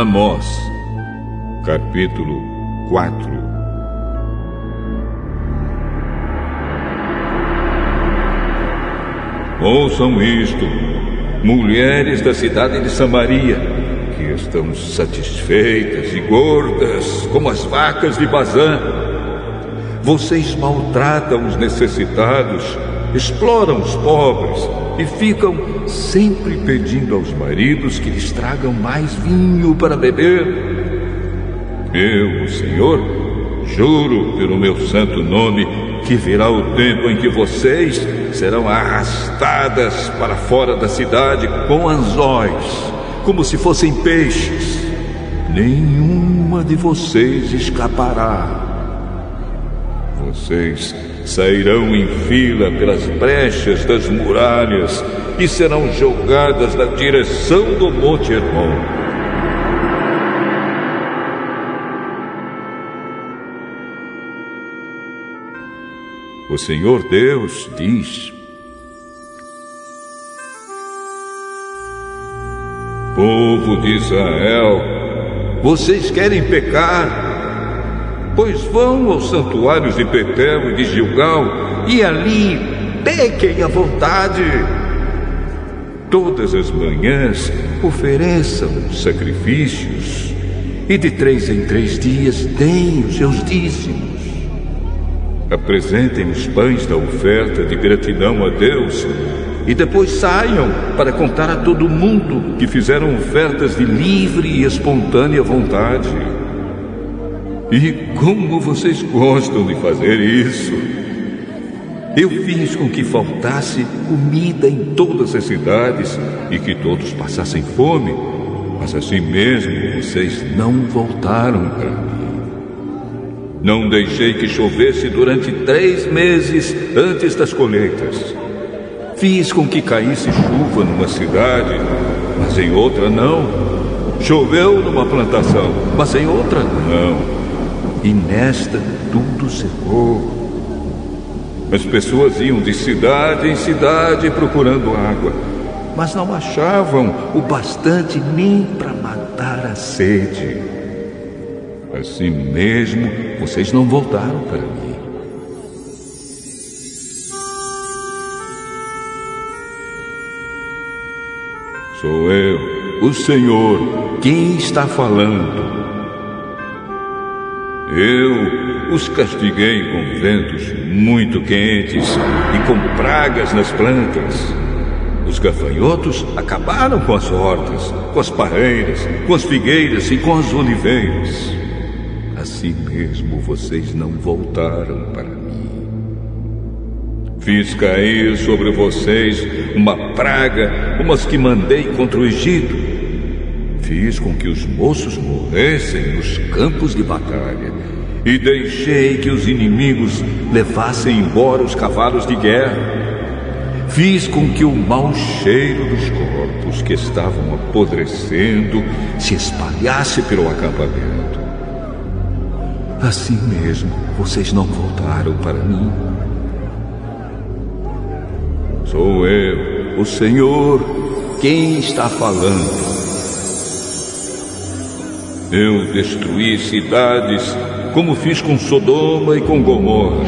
Amós, capítulo 4 Ouçam isto, mulheres da cidade de Samaria, que estão satisfeitas e gordas como as vacas de Bazã. Vocês maltratam os necessitados, exploram os pobres e ficam sempre pedindo aos maridos que lhes tragam mais vinho para beber. Eu, o Senhor, juro pelo meu santo nome que virá o tempo em que vocês serão arrastadas para fora da cidade com anzóis, como se fossem peixes. Nenhuma de vocês escapará. Vocês sairão em fila pelas brechas das muralhas e serão jogadas na direção do Monte Hermon. O Senhor Deus diz: Povo de Israel, vocês querem pecar? Pois vão aos santuários de Betel e de Gilgal e ali pequem à vontade. Todas as manhãs ofereçam sacrifícios e de três em três dias deem os seus dízimos. Apresentem os pães da oferta de gratidão a Deus e depois saiam para contar a todo mundo que fizeram ofertas de livre e espontânea vontade. E como vocês gostam de fazer isso! Eu fiz com que faltasse comida em todas as cidades e que todos passassem fome, mas assim mesmo vocês não voltaram para mim. Não deixei que chovesse durante três meses antes das colheitas. Fiz com que caísse chuva numa cidade, mas em outra não. Choveu numa plantação, mas em outra não e nesta tudo secou. As pessoas iam de cidade em cidade procurando água, mas não achavam o bastante nem para matar a sede. Assim mesmo, vocês não voltaram para mim. Sou eu, o Senhor, quem está falando. Eu os castiguei com ventos muito quentes e com pragas nas plantas. Os gafanhotos acabaram com as hortas, com as parreiras, com as figueiras e com as oliveiras. Assim mesmo vocês não voltaram para mim. Fiz cair sobre vocês uma praga, umas que mandei contra o Egito Fiz com que os moços morressem nos campos de batalha e deixei que os inimigos levassem embora os cavalos de guerra. Fiz com que o mau cheiro dos corpos que estavam apodrecendo se espalhasse pelo acampamento. Assim mesmo, vocês não voltaram para mim. Sou eu, o Senhor, quem está falando. Eu destruí cidades como fiz com Sodoma e com Gomorra.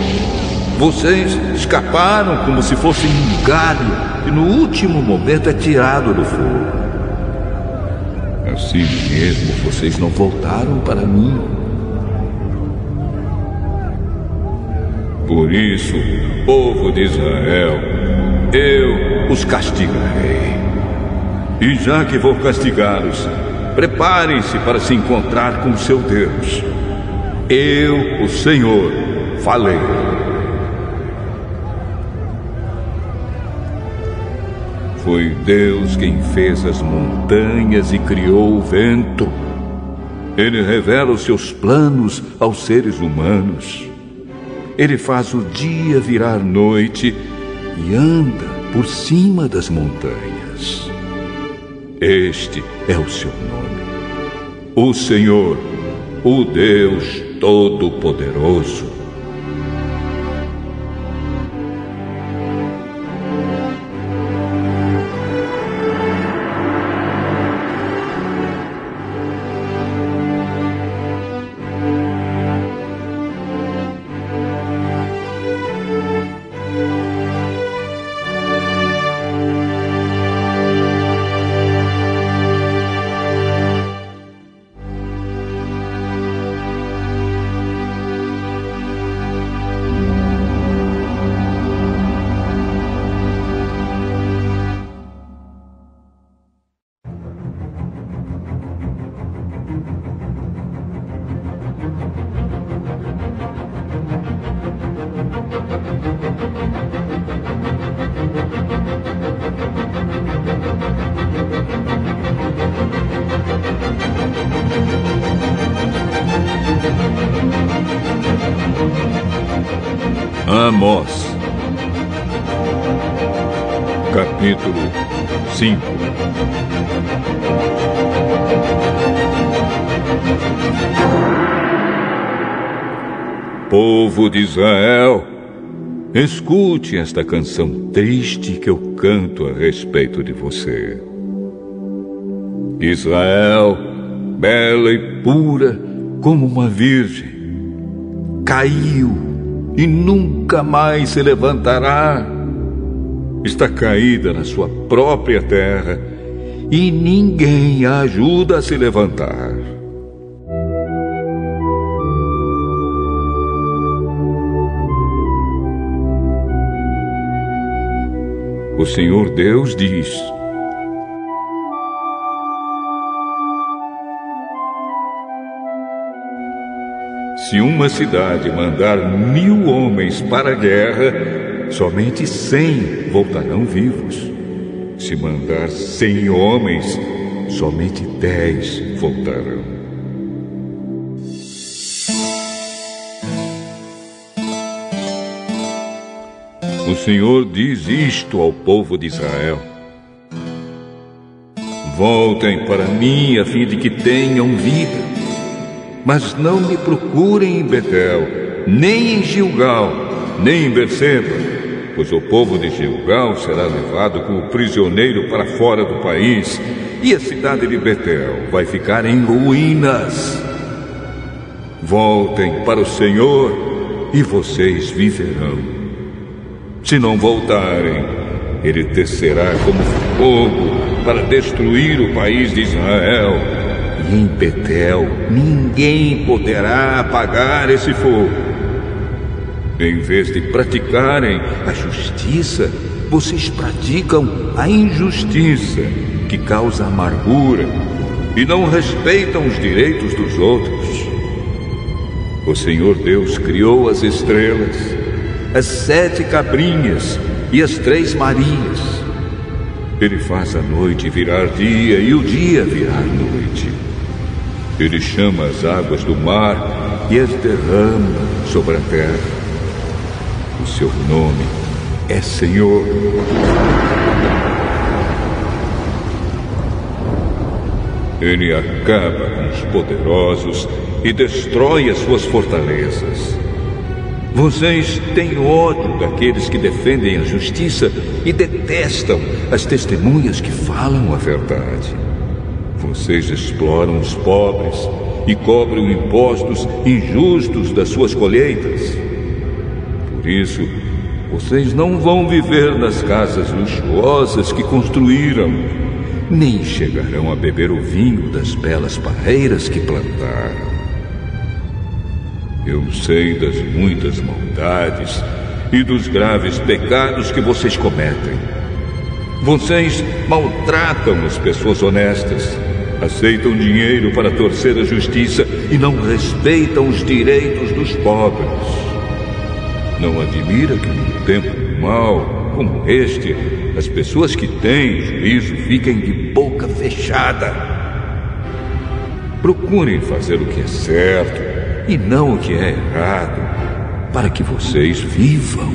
Vocês escaparam como se fossem um galho que no último momento é tirado do fogo. Assim mesmo vocês não voltaram para mim. Por isso, povo de Israel, eu os castigarei. E já que vou castigá-los, Preparem-se para se encontrar com seu Deus. Eu, o Senhor, falei. Foi Deus quem fez as montanhas e criou o vento. Ele revela os seus planos aos seres humanos. Ele faz o dia virar noite e anda por cima das montanhas. Este é o seu nome. O Senhor, o Deus Todo-Poderoso. Escute esta canção triste que eu canto a respeito de você. Israel, bela e pura como uma virgem, caiu e nunca mais se levantará. Está caída na sua própria terra e ninguém a ajuda a se levantar. O Senhor Deus diz: Se uma cidade mandar mil homens para a guerra, somente cem voltarão vivos. Se mandar cem homens, somente dez voltarão. O Senhor diz isto ao povo de Israel: Voltem para mim a fim de que tenham vida. Mas não me procurem em Betel, nem em Gilgal, nem em Berseba, pois o povo de Gilgal será levado como prisioneiro para fora do país, e a cidade de Betel vai ficar em ruínas. Voltem para o Senhor e vocês viverão. Se não voltarem, ele descerá como fogo para destruir o país de Israel e em Betel ninguém poderá apagar esse fogo. Em vez de praticarem a justiça, vocês praticam a injustiça, que causa amargura, e não respeitam os direitos dos outros. O Senhor Deus criou as estrelas, as sete cabrinhas e as três Marias. Ele faz a noite virar dia e o dia virar noite. Ele chama as águas do mar e as derrama sobre a terra. O seu nome é Senhor. Ele acaba com os poderosos e destrói as suas fortalezas. Vocês têm ódio daqueles que defendem a justiça e detestam as testemunhas que falam a verdade. Vocês exploram os pobres e cobrem impostos injustos das suas colheitas. Por isso, vocês não vão viver nas casas luxuosas que construíram, nem chegarão a beber o vinho das belas parreiras que plantaram. Eu sei das muitas maldades e dos graves pecados que vocês cometem. Vocês maltratam as pessoas honestas aceitam dinheiro para torcer a justiça e não respeitam os direitos dos pobres. Não admira que num tempo mau como este, as pessoas que têm juízo fiquem de boca fechada. Procurem fazer o que é certo e não o que é errado, para que vocês vivam.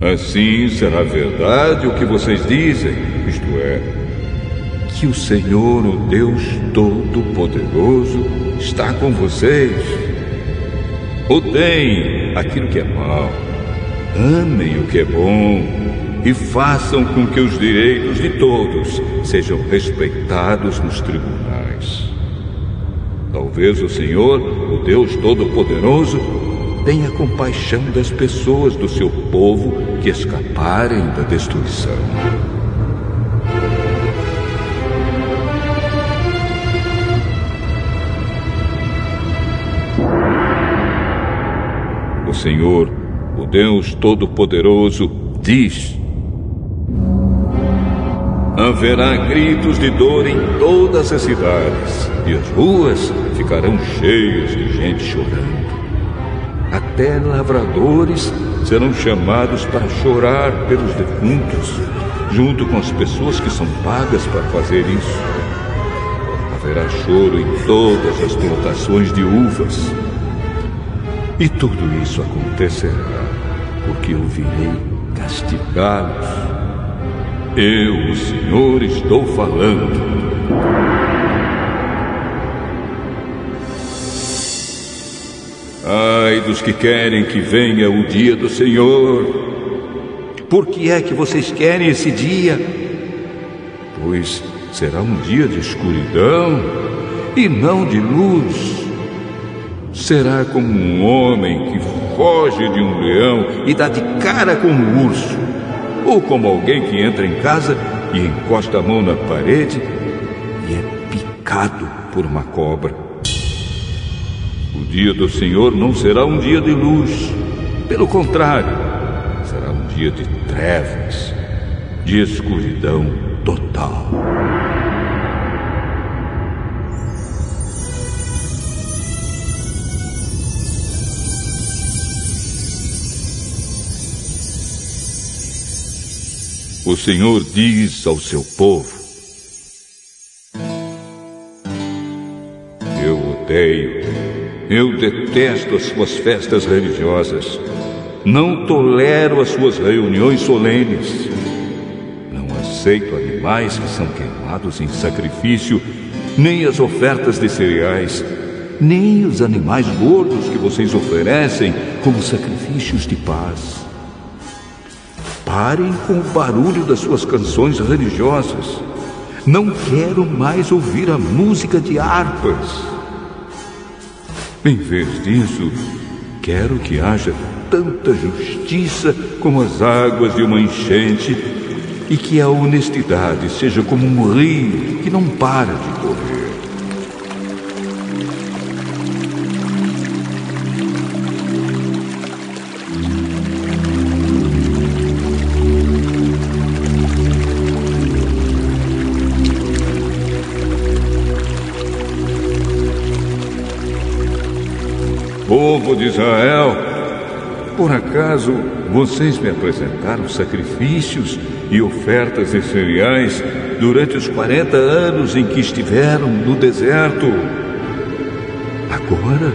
Assim será verdade o que vocês dizem, isto é, que o Senhor, o Deus Todo-Poderoso, está com vocês. Odeiem aquilo que é mal, amem o que é bom e façam com que os direitos de todos sejam respeitados nos tribunais. Talvez o Senhor, o Deus Todo-Poderoso, tenha compaixão das pessoas do seu povo que escaparem da destruição. O Senhor, o Deus Todo-Poderoso, diz: Haverá gritos de dor em todas as cidades, e as ruas ficarão cheias de gente chorando. Até lavradores serão chamados para chorar pelos defuntos, junto com as pessoas que são pagas para fazer isso. Haverá choro em todas as plantações de uvas. E tudo isso acontecerá porque eu virei castigá-los. Eu, o Senhor, estou falando. Ai dos que querem que venha o dia do Senhor. Por que é que vocês querem esse dia? Pois será um dia de escuridão e não de luz. Será como um homem que foge de um leão e dá de cara com um urso, ou como alguém que entra em casa e encosta a mão na parede e é picado por uma cobra. O dia do Senhor não será um dia de luz. Pelo contrário, será um dia de trevas, de escuridão total. O Senhor diz ao seu povo: Eu odeio eu detesto as suas festas religiosas. Não tolero as suas reuniões solenes. Não aceito animais que são queimados em sacrifício, nem as ofertas de cereais, nem os animais gordos que vocês oferecem como sacrifícios de paz. Parem com o barulho das suas canções religiosas. Não quero mais ouvir a música de harpas. Em vez disso, quero que haja tanta justiça como as águas de uma enchente e que a honestidade seja como um rio que não para de correr. Povo de Israel, por acaso vocês me apresentaram sacrifícios e ofertas de cereais durante os 40 anos em que estiveram no deserto? Agora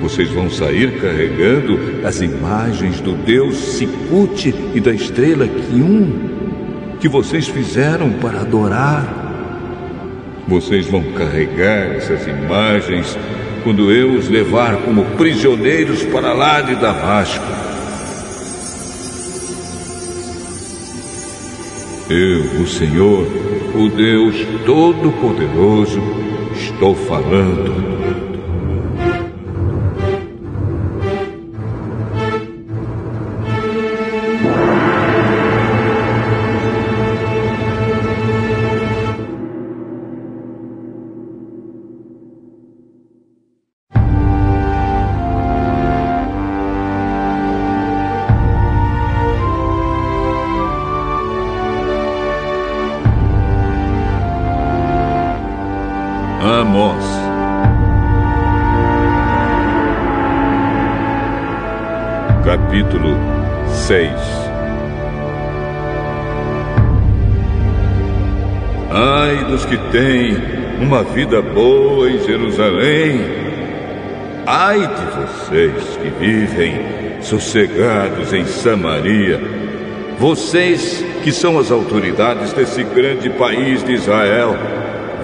vocês vão sair carregando as imagens do Deus Sicute e da estrela Kium que vocês fizeram para adorar. Vocês vão carregar essas imagens quando eu os levar como prisioneiros para lá de Damasco. Eu, o Senhor, o Deus Todo-Poderoso, estou falando. Que têm uma vida boa em Jerusalém, ai de vocês que vivem sossegados em Samaria, vocês que são as autoridades desse grande país de Israel,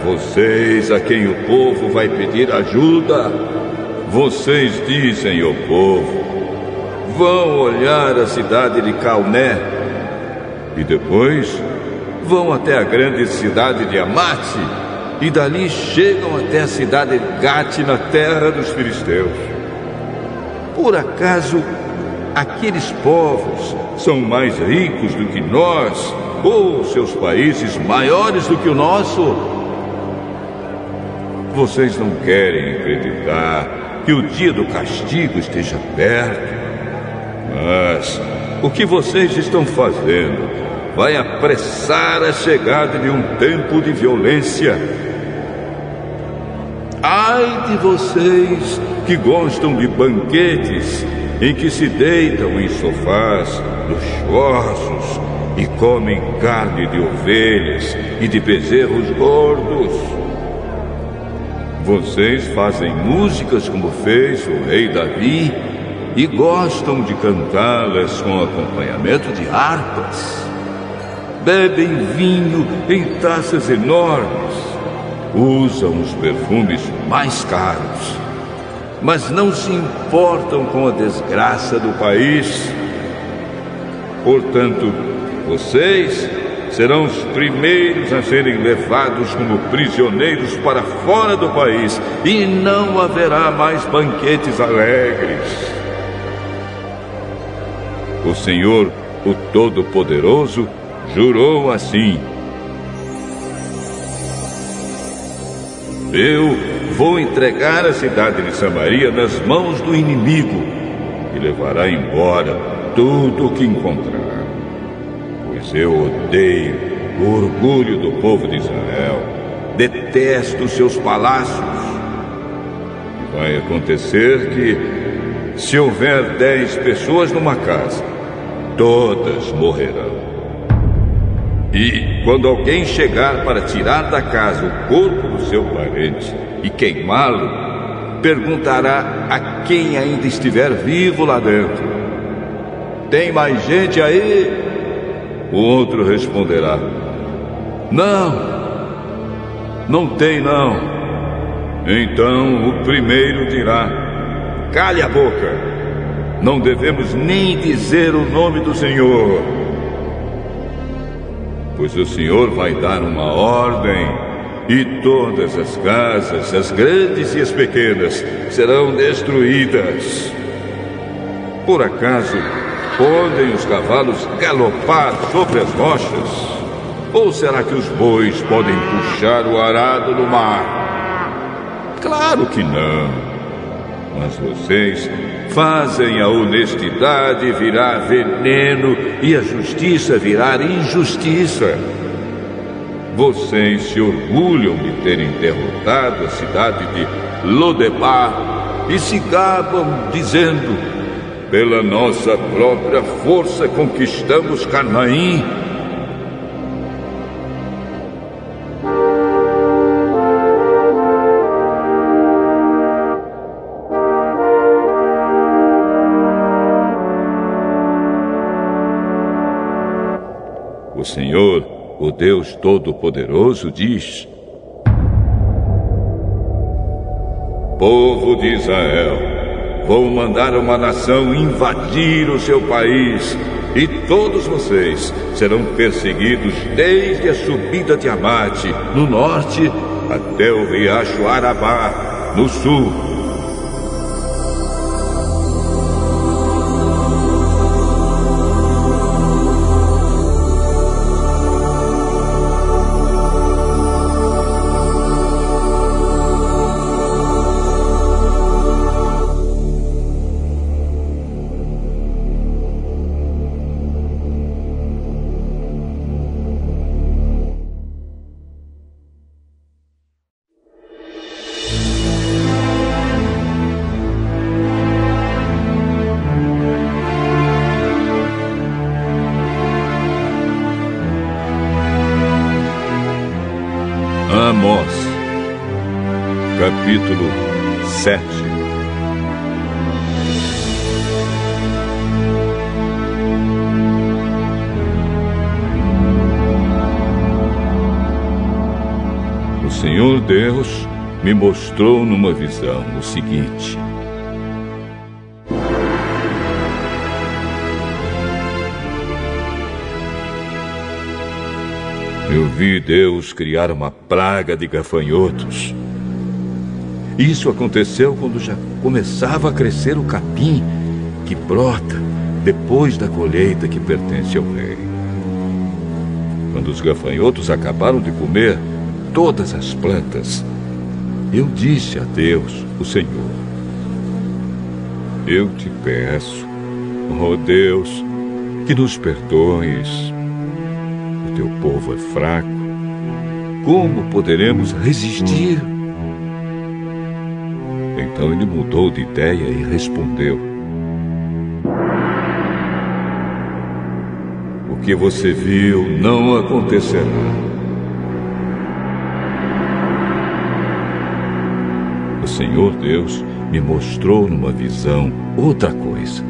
vocês a quem o povo vai pedir ajuda, vocês dizem ao povo: vão olhar a cidade de Calné. E depois vão até a grande cidade de Amate e dali chegam até a cidade de Gate na terra dos filisteus. Por acaso aqueles povos são mais ricos do que nós ou seus países maiores do que o nosso? Vocês não querem acreditar que o dia do castigo esteja perto? Mas o que vocês estão fazendo vai apressar a chegada de um tempo de violência. Ai de vocês que gostam de banquetes em que se deitam em sofás luxuosos e comem carne de ovelhas e de bezerros gordos. Vocês fazem músicas como fez o rei Davi e gostam de cantá-las com acompanhamento de harpas. Bebem vinho em taças enormes, usam os perfumes mais caros, mas não se importam com a desgraça do país. Portanto, vocês serão os primeiros a serem levados como prisioneiros para fora do país e não haverá mais banquetes alegres. O Senhor, o Todo-Poderoso, jurou assim: Eu vou entregar a cidade de Samaria nas mãos do inimigo e levará embora tudo o que encontrar. Pois eu odeio o orgulho do povo de Israel, detesto seus palácios. E vai acontecer que, se houver dez pessoas numa casa, todas morrerão. E quando alguém chegar para tirar da casa o corpo do seu parente e queimá-lo, perguntará a quem ainda estiver vivo lá dentro: Tem mais gente aí? O outro responderá: Não, não tem não. Então o primeiro dirá: Cale a boca não devemos nem dizer o nome do Senhor. Pois o Senhor vai dar uma ordem e todas as casas, as grandes e as pequenas, serão destruídas. Por acaso, podem os cavalos galopar sobre as rochas? Ou será que os bois podem puxar o arado no mar? Claro que não. Mas vocês fazem a honestidade virar veneno e a justiça virar injustiça. Vocês se orgulham de terem derrotado a cidade de Lodebar e se gabam dizendo: pela nossa própria força conquistamos Canaim Deus Todo-Poderoso, diz: Povo de Israel, vou mandar uma nação invadir o seu país, e todos vocês serão perseguidos desde a subida de Amate, no norte, até o riacho Arabá, no sul. Senhor Deus me mostrou numa visão o seguinte. Eu vi Deus criar uma praga de gafanhotos isso aconteceu quando já começava a crescer o capim que brota depois da colheita que pertence ao rei. Quando os gafanhotos acabaram de comer todas as plantas, eu disse a Deus, o Senhor: Eu te peço, oh Deus, que nos perdoes. teu povo é fraco, como poderemos resistir? Então ele mudou de ideia e respondeu: O que você viu não acontecerá. Senhor Deus me mostrou numa visão outra coisa.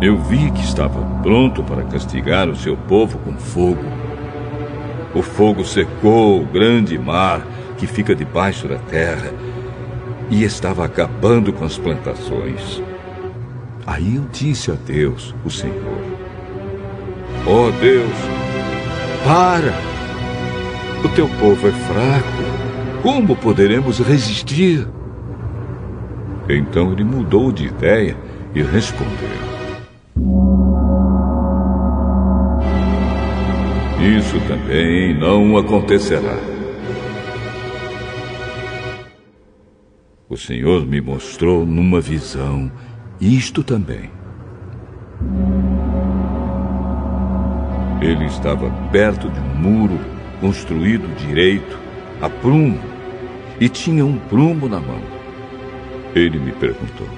Eu vi que estava pronto para castigar o seu povo com fogo. O fogo secou o grande mar que fica debaixo da terra e estava acabando com as plantações. Aí eu disse a Deus, o Senhor: Ó oh Deus, para! O teu povo é fraco. Como poderemos resistir? Então ele mudou de ideia e respondeu: Isso também não acontecerá. O Senhor me mostrou numa visão isto também. Ele estava perto de um muro construído direito, a prumo, e tinha um prumo na mão. Ele me perguntou: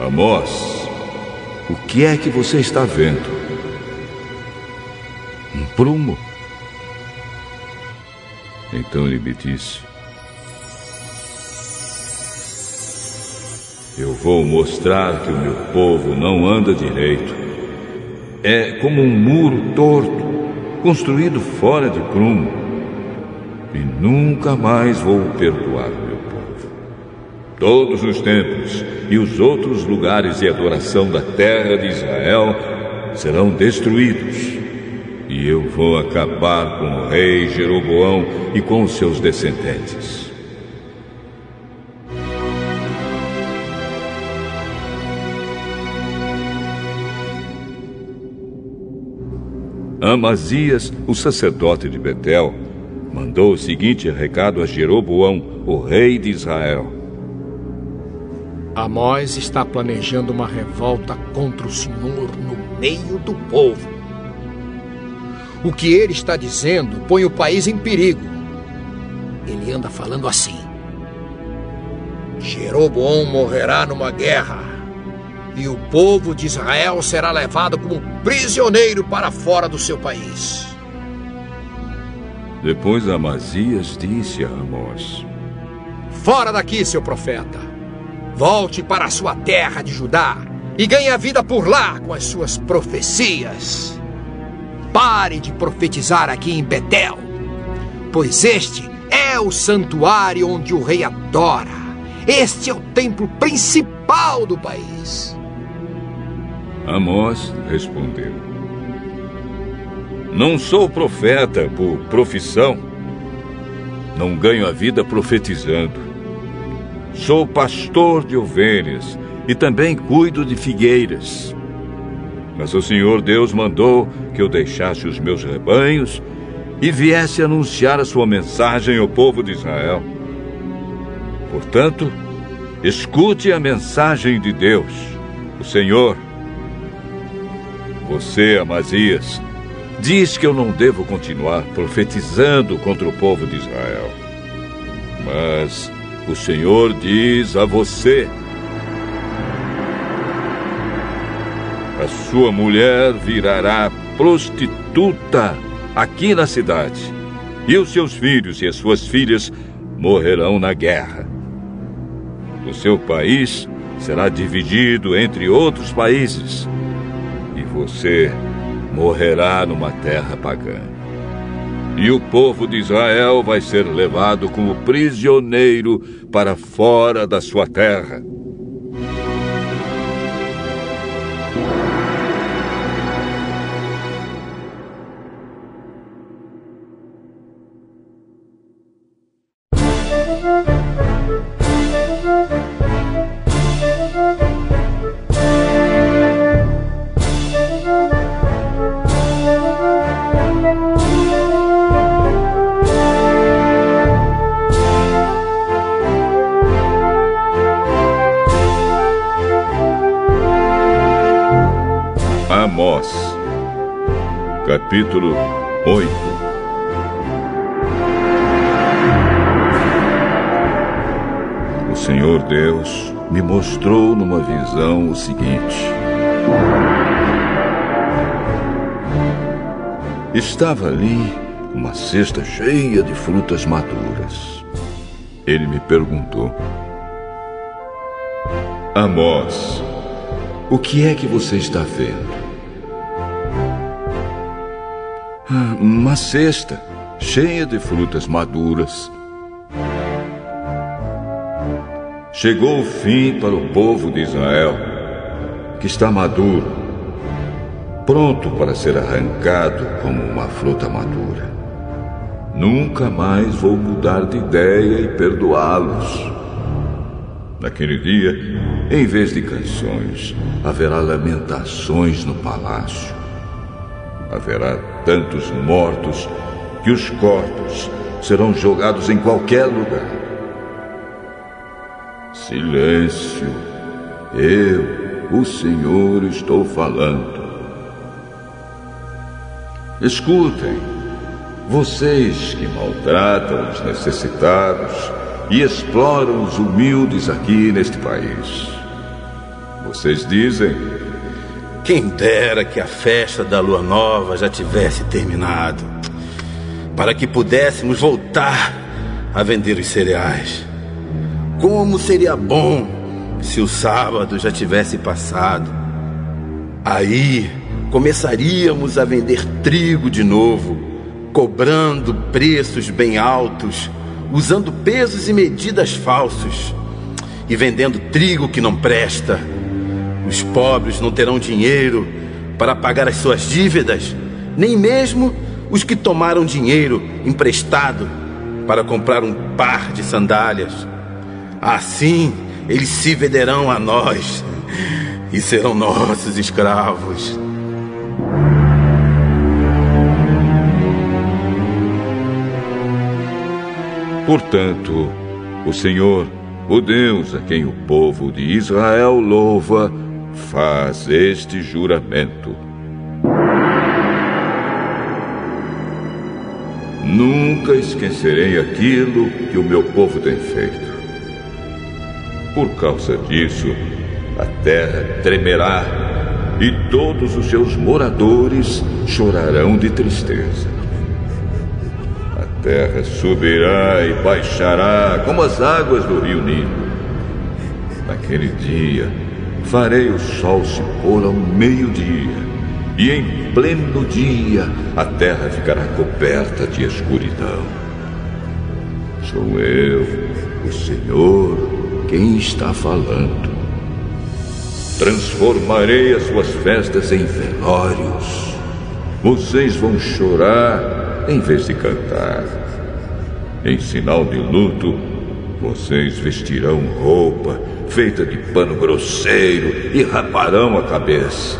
Amós, o que é que você está vendo? um prumo. Então ele me disse: Eu vou mostrar que o meu povo não anda direito. É como um muro torto, construído fora de prumo. E nunca mais vou perdoar meu povo. Todos os templos e os outros lugares de adoração da terra de Israel serão destruídos e eu vou acabar com o rei Jeroboão e com seus descendentes. Amazias, o sacerdote de Betel, mandou o seguinte recado a Jeroboão, o rei de Israel. Amós está planejando uma revolta contra o Senhor no meio do povo. O que ele está dizendo põe o país em perigo. Ele anda falando assim: Jeroboão morrerá numa guerra, e o povo de Israel será levado como prisioneiro para fora do seu país. Depois Amazias disse a Amós: Fora daqui, seu profeta! Volte para a sua terra de Judá e ganhe a vida por lá com as suas profecias. Pare de profetizar aqui em Betel, pois este é o santuário onde o rei adora. Este é o templo principal do país. Amós respondeu: Não sou profeta por profissão. Não ganho a vida profetizando. Sou pastor de ovelhas e também cuido de figueiras. Mas o Senhor Deus mandou que eu deixasse os meus rebanhos e viesse anunciar a sua mensagem ao povo de Israel. Portanto, escute a mensagem de Deus, o Senhor. Você, Amazias, diz que eu não devo continuar profetizando contra o povo de Israel. Mas o Senhor diz a você: a sua mulher virará prostituta aqui na cidade, e os seus filhos e as suas filhas morrerão na guerra. O seu país será dividido entre outros países, e você morrerá numa terra pagã. E o povo de Israel vai ser levado como prisioneiro para fora da sua terra. Capítulo 8 O Senhor Deus me mostrou numa visão o seguinte: Estava ali uma cesta cheia de frutas maduras. Ele me perguntou: Amós, o que é que você está vendo? Uma cesta cheia de frutas maduras. Chegou o fim para o povo de Israel, que está maduro, pronto para ser arrancado como uma fruta madura. Nunca mais vou mudar de ideia e perdoá-los. Naquele dia, em vez de canções, haverá lamentações no palácio. Haverá tantos mortos que os corpos serão jogados em qualquer lugar. Silêncio. Eu, o Senhor, estou falando. Escutem, vocês que maltratam os necessitados, e exploram os humildes aqui neste país. Vocês dizem. Quem dera que a festa da lua nova já tivesse terminado, para que pudéssemos voltar a vender os cereais. Como seria bom se o sábado já tivesse passado. Aí começaríamos a vender trigo de novo, cobrando preços bem altos usando pesos e medidas falsos e vendendo trigo que não presta. Os pobres não terão dinheiro para pagar as suas dívidas, nem mesmo os que tomaram dinheiro emprestado para comprar um par de sandálias. Assim, eles se venderão a nós e serão nossos escravos. Portanto, o Senhor, o Deus a quem o povo de Israel louva, faz este juramento. Nunca esquecerei aquilo que o meu povo tem feito. Por causa disso, a terra tremerá e todos os seus moradores chorarão de tristeza terra subirá e baixará como as águas do rio Nilo. Naquele dia, farei o sol se pôr ao meio-dia, e em pleno dia a terra ficará coberta de escuridão. Sou eu, o Senhor, quem está falando. Transformarei as suas festas em velórios. Vocês vão chorar em vez de cantar. Em sinal de luto, vocês vestirão roupa feita de pano grosseiro e raparão a cabeça.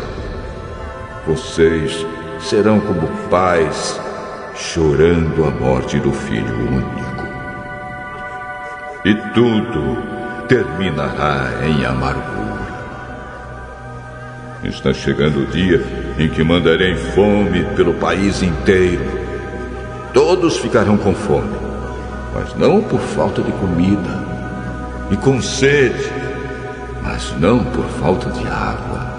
Vocês serão como pais chorando a morte do filho único. E tudo terminará em amargura. Está chegando o dia em que mandarei fome pelo país inteiro Todos ficarão com fome, mas não por falta de comida, e com sede, mas não por falta de água.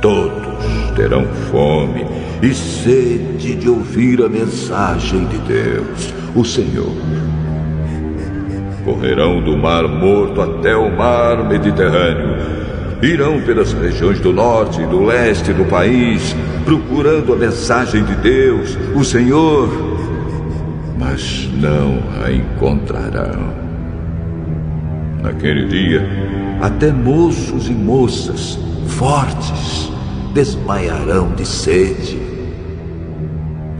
Todos terão fome e sede de ouvir a mensagem de Deus, o Senhor. Correrão do Mar Morto até o Mar Mediterrâneo irão pelas regiões do norte e do leste do país, procurando a mensagem de Deus, o Senhor, mas não a encontrarão. Naquele dia, até moços e moças fortes desmaiarão de sede.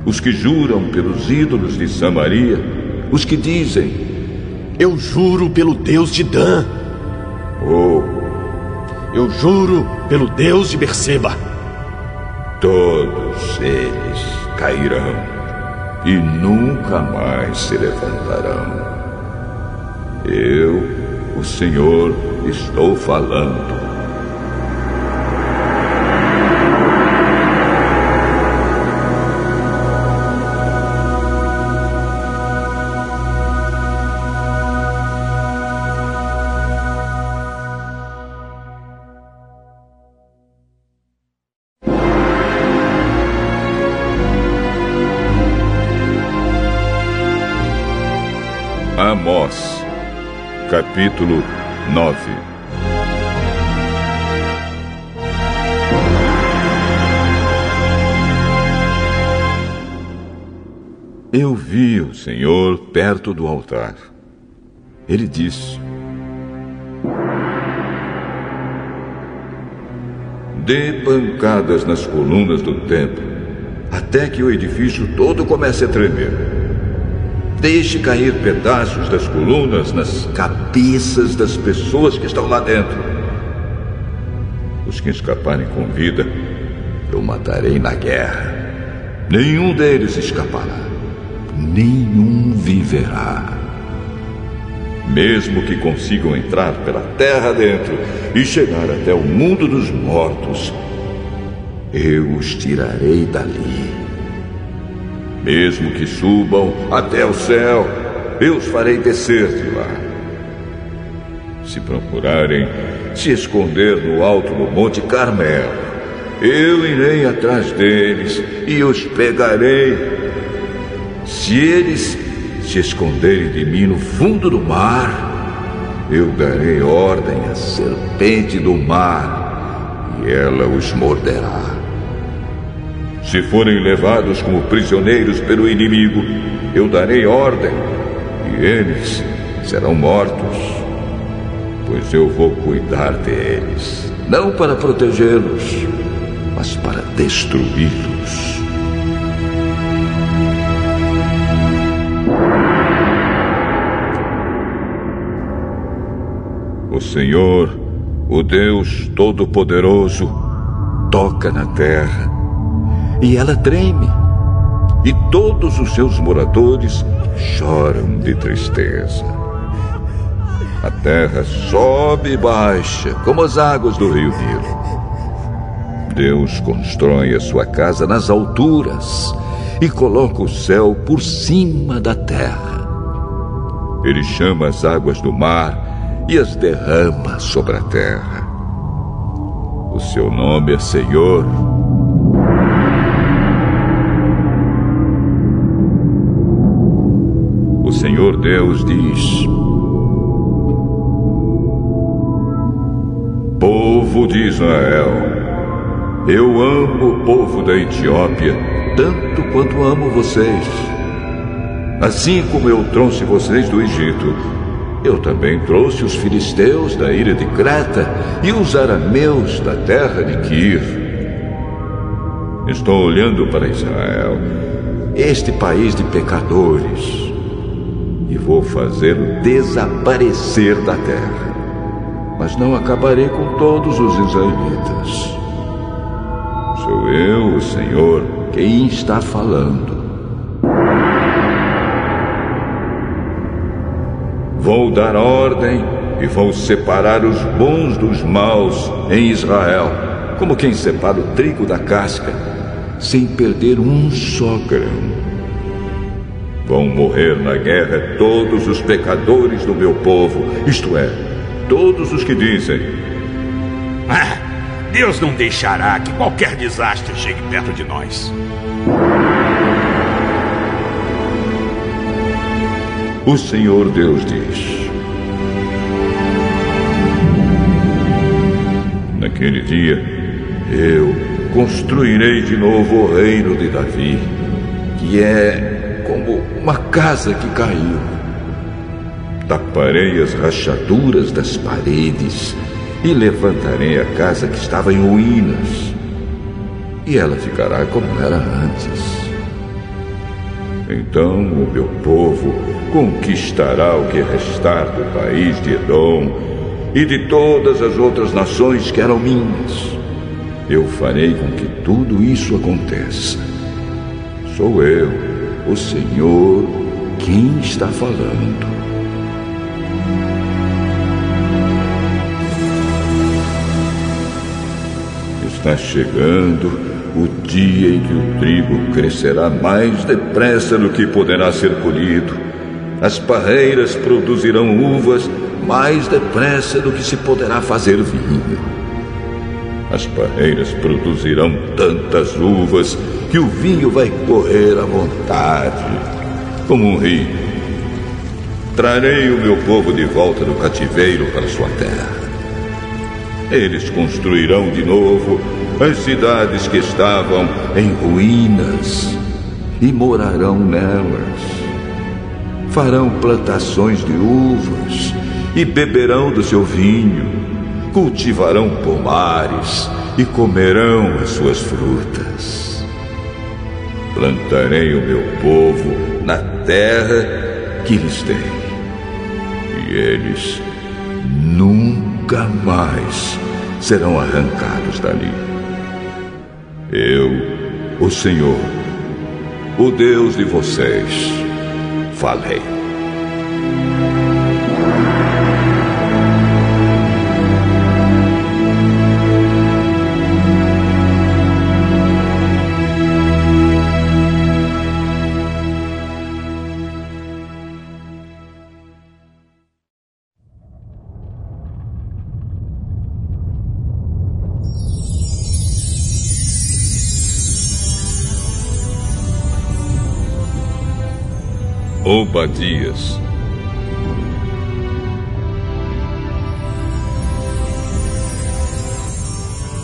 Os que juram pelos ídolos de Samaria, os que dizem: Eu juro pelo Deus de Dan. Oh, eu juro pelo Deus de Berseba. Todos eles cairão e nunca mais se levantarão. Eu, o Senhor, estou falando. Capítulo 9 Eu vi o Senhor perto do altar. Ele disse: Dê pancadas nas colunas do templo, até que o edifício todo comece a tremer. Deixe cair pedaços das colunas nas cabeças das pessoas que estão lá dentro. Os que escaparem com vida, eu matarei na guerra. Nenhum deles escapará. Nenhum viverá. Mesmo que consigam entrar pela terra dentro e chegar até o mundo dos mortos, eu os tirarei dali. Mesmo que subam até o céu, eu os farei descer de lá. Se procurarem se esconder no alto do Monte Carmelo, eu irei atrás deles e os pegarei. Se eles se esconderem de mim no fundo do mar, eu darei ordem à serpente do mar e ela os morderá. Se forem levados como prisioneiros pelo inimigo, eu darei ordem e eles serão mortos. Pois eu vou cuidar deles, não para protegê-los, mas para destruí-los. O Senhor, o Deus Todo-Poderoso, toca na terra e ela treme. E todos os seus moradores choram de tristeza. A terra sobe e baixa, como as águas do rio Nilo. Deus constrói a sua casa nas alturas e coloca o céu por cima da terra. Ele chama as águas do mar e as derrama sobre a terra. O seu nome é Senhor Deus diz: Povo de Israel, eu amo o povo da Etiópia tanto quanto amo vocês. Assim como eu trouxe vocês do Egito, eu também trouxe os filisteus da ilha de Creta e os arameus da terra de Kir. Estou olhando para Israel, este país de pecadores e vou fazê-lo desaparecer da terra. Mas não acabarei com todos os israelitas. Sou eu, o Senhor, quem está falando. Vou dar ordem e vou separar os bons dos maus em Israel, como quem separa o trigo da casca, sem perder um só grão. Vão morrer na guerra todos os pecadores do meu povo, isto é, todos os que dizem: ah, Deus não deixará que qualquer desastre chegue perto de nós. O Senhor Deus diz: Naquele dia, eu construirei de novo o reino de Davi, que é uma casa que caiu. Taparei as rachaduras das paredes e levantarei a casa que estava em ruínas. E ela ficará como era antes. Então o meu povo conquistará o que restar do país de Edom e de todas as outras nações que eram minhas. Eu farei com que tudo isso aconteça. Sou eu o Senhor quem está falando. Está chegando o dia em que o trigo crescerá mais depressa do que poderá ser colhido. As parreiras produzirão uvas mais depressa do que se poderá fazer vinho. As parreiras produzirão tantas uvas que o vinho vai correr à vontade, como um rio. Trarei o meu povo de volta do cativeiro para sua terra. Eles construirão de novo as cidades que estavam em ruínas e morarão nelas. Farão plantações de uvas e beberão do seu vinho. Cultivarão pomares e comerão as suas frutas. Plantarei o meu povo na terra que lhes dei. E eles nunca mais serão arrancados dali. Eu, o Senhor, o Deus de vocês, falei.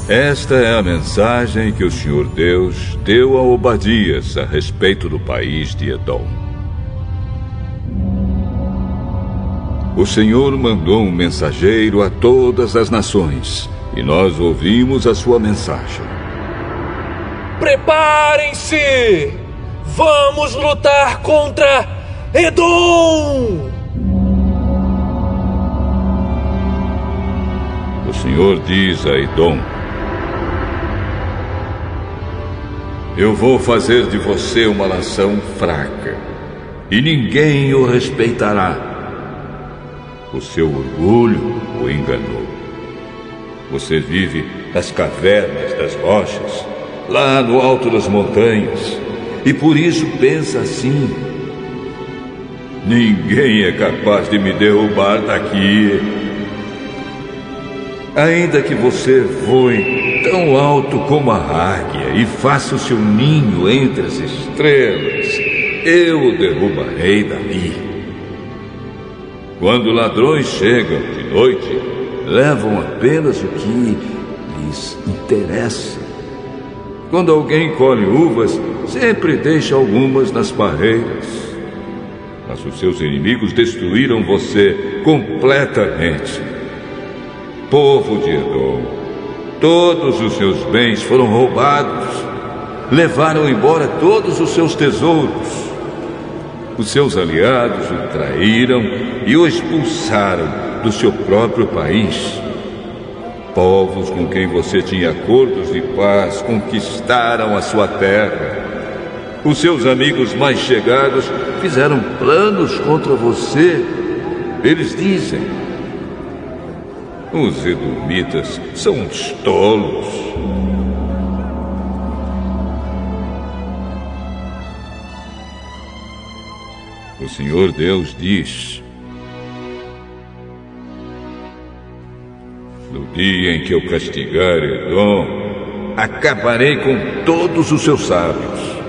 Esta é a mensagem que o Senhor Deus deu a Obadias a respeito do país de Edom. O Senhor mandou um mensageiro a todas as nações, e nós ouvimos a sua mensagem. Preparem-se! Vamos lutar contra Edom! O Senhor diz a Edom: Eu vou fazer de você uma nação fraca, e ninguém o respeitará. O seu orgulho o enganou. Você vive nas cavernas das rochas, lá no alto das montanhas, e por isso pensa assim. Ninguém é capaz de me derrubar daqui. Ainda que você voe tão alto como a águia e faça o seu ninho entre as estrelas, eu o derrubarei dali. Quando ladrões chegam de noite, levam apenas o que lhes interessa. Quando alguém colhe uvas, sempre deixa algumas nas parreiras mas os seus inimigos destruíram você completamente. Povo de Edom, todos os seus bens foram roubados, levaram embora todos os seus tesouros. Os seus aliados o traíram e o expulsaram do seu próprio país. Povos com quem você tinha acordos de paz conquistaram a sua terra. Os seus amigos mais chegados fizeram planos contra você. Eles dizem: os edomitas são uns tolos. O Senhor Deus diz: No dia em que eu castigar Edom, acabarei com todos os seus sábios.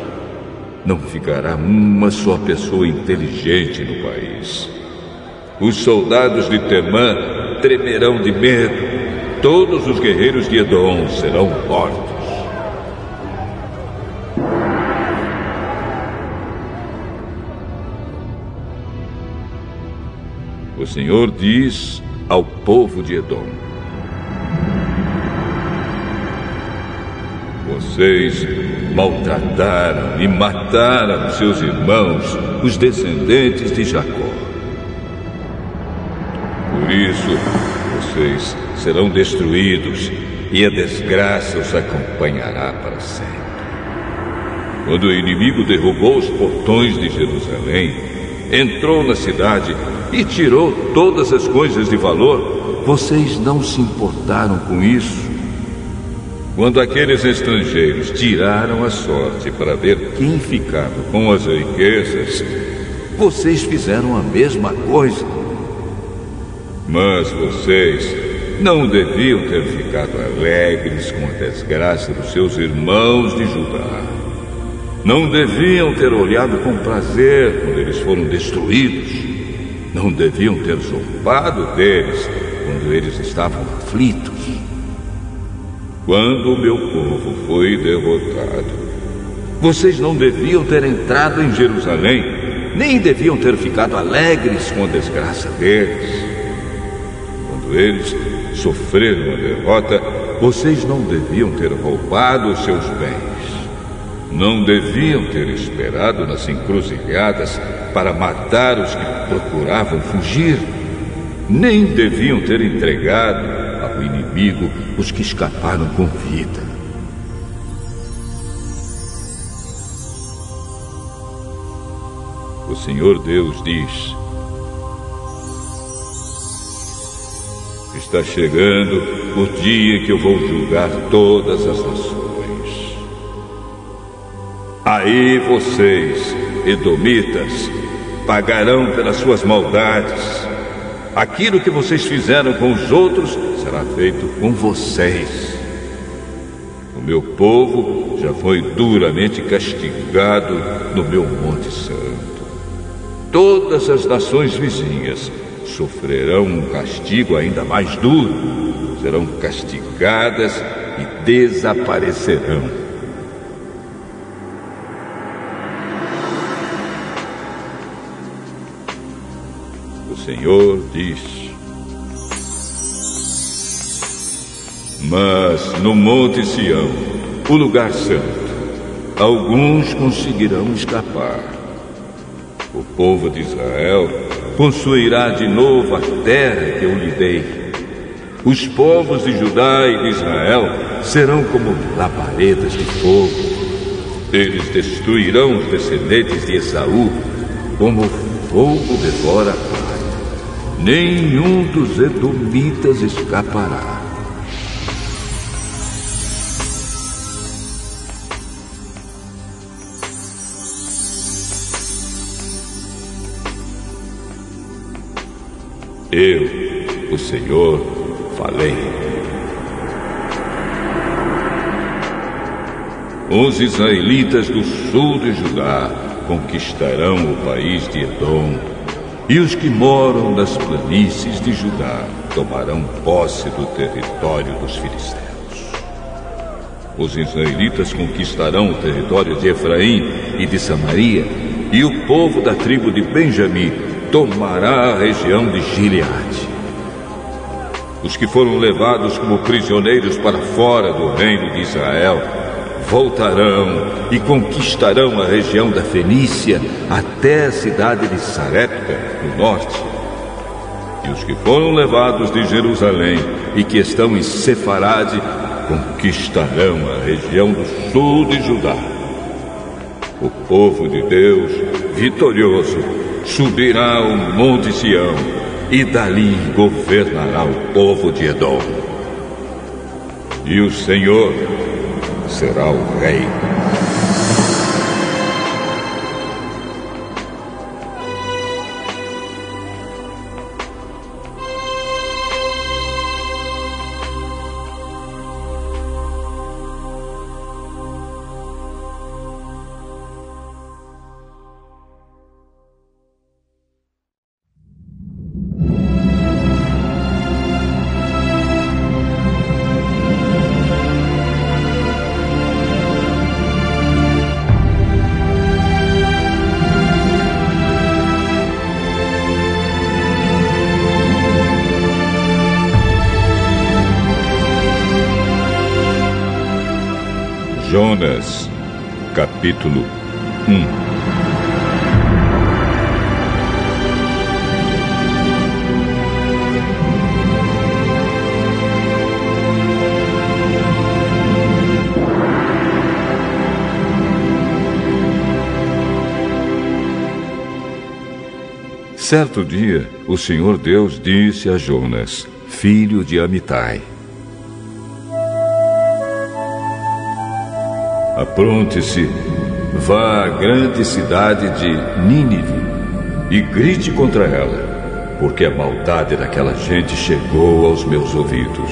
Não ficará uma só pessoa inteligente no país. Os soldados de Temã tremerão de medo. Todos os guerreiros de Edom serão mortos. O Senhor diz ao povo de Edom: Vocês maltrataram e mataram seus irmãos, os descendentes de Jacó. Por isso, vocês serão destruídos e a desgraça os acompanhará para sempre. Quando o inimigo derrubou os portões de Jerusalém, entrou na cidade e tirou todas as coisas de valor, vocês não se importaram com isso quando aqueles estrangeiros tiraram a sorte para ver quem ficava com as riquezas, vocês fizeram a mesma coisa. Mas vocês não deviam ter ficado alegres com a desgraça dos seus irmãos de Judá. Não deviam ter olhado com prazer quando eles foram destruídos. não deviam ter zombado deles quando eles estavam aflitos. Quando o meu povo foi derrotado, vocês não deviam ter entrado em Jerusalém, nem deviam ter ficado alegres com a desgraça deles. Quando eles sofreram a derrota, vocês não deviam ter roubado os seus bens. Não deviam ter esperado nas encruzilhadas para matar os que procuravam fugir. Nem deviam ter entregado inimigo os que escaparam com vida. O Senhor Deus diz: Está chegando o dia que eu vou julgar todas as nações. Aí vocês, Edomitas, pagarão pelas suas maldades. Aquilo que vocês fizeram com os outros será feito com vocês. O meu povo já foi duramente castigado no meu Monte Santo. Todas as nações vizinhas sofrerão um castigo ainda mais duro. Serão castigadas e desaparecerão. O Senhor diz: Mas no Monte Sião, o lugar santo, alguns conseguirão escapar. O povo de Israel possuirá de novo a terra que eu lhe dei. Os povos de Judá e de Israel serão como labaredas de fogo. Eles destruirão os descendentes de Esaú, como fogo devora a palha. Nenhum dos edomitas escapará. Eu, o Senhor, falei. Os israelitas do sul de Judá conquistarão o país de Edom, e os que moram nas planícies de Judá tomarão posse do território dos filisteus. Os israelitas conquistarão o território de Efraim e de Samaria, e o povo da tribo de Benjamim tomará a região de Gileade. Os que foram levados como prisioneiros para fora do reino de Israel voltarão e conquistarão a região da Fenícia até a cidade de Sarepta, no norte. E os que foram levados de Jerusalém e que estão em Sefarade conquistarão a região do sul de Judá. O povo de Deus, vitorioso, subirá ao Monte Sião e dali governará o povo de Edom. E o Senhor será o rei. Jonas, capítulo 1 Certo dia, o Senhor Deus disse a Jonas, filho de Amitai: Apronte-se, vá à grande cidade de Nínive e grite contra ela, porque a maldade daquela gente chegou aos meus ouvidos.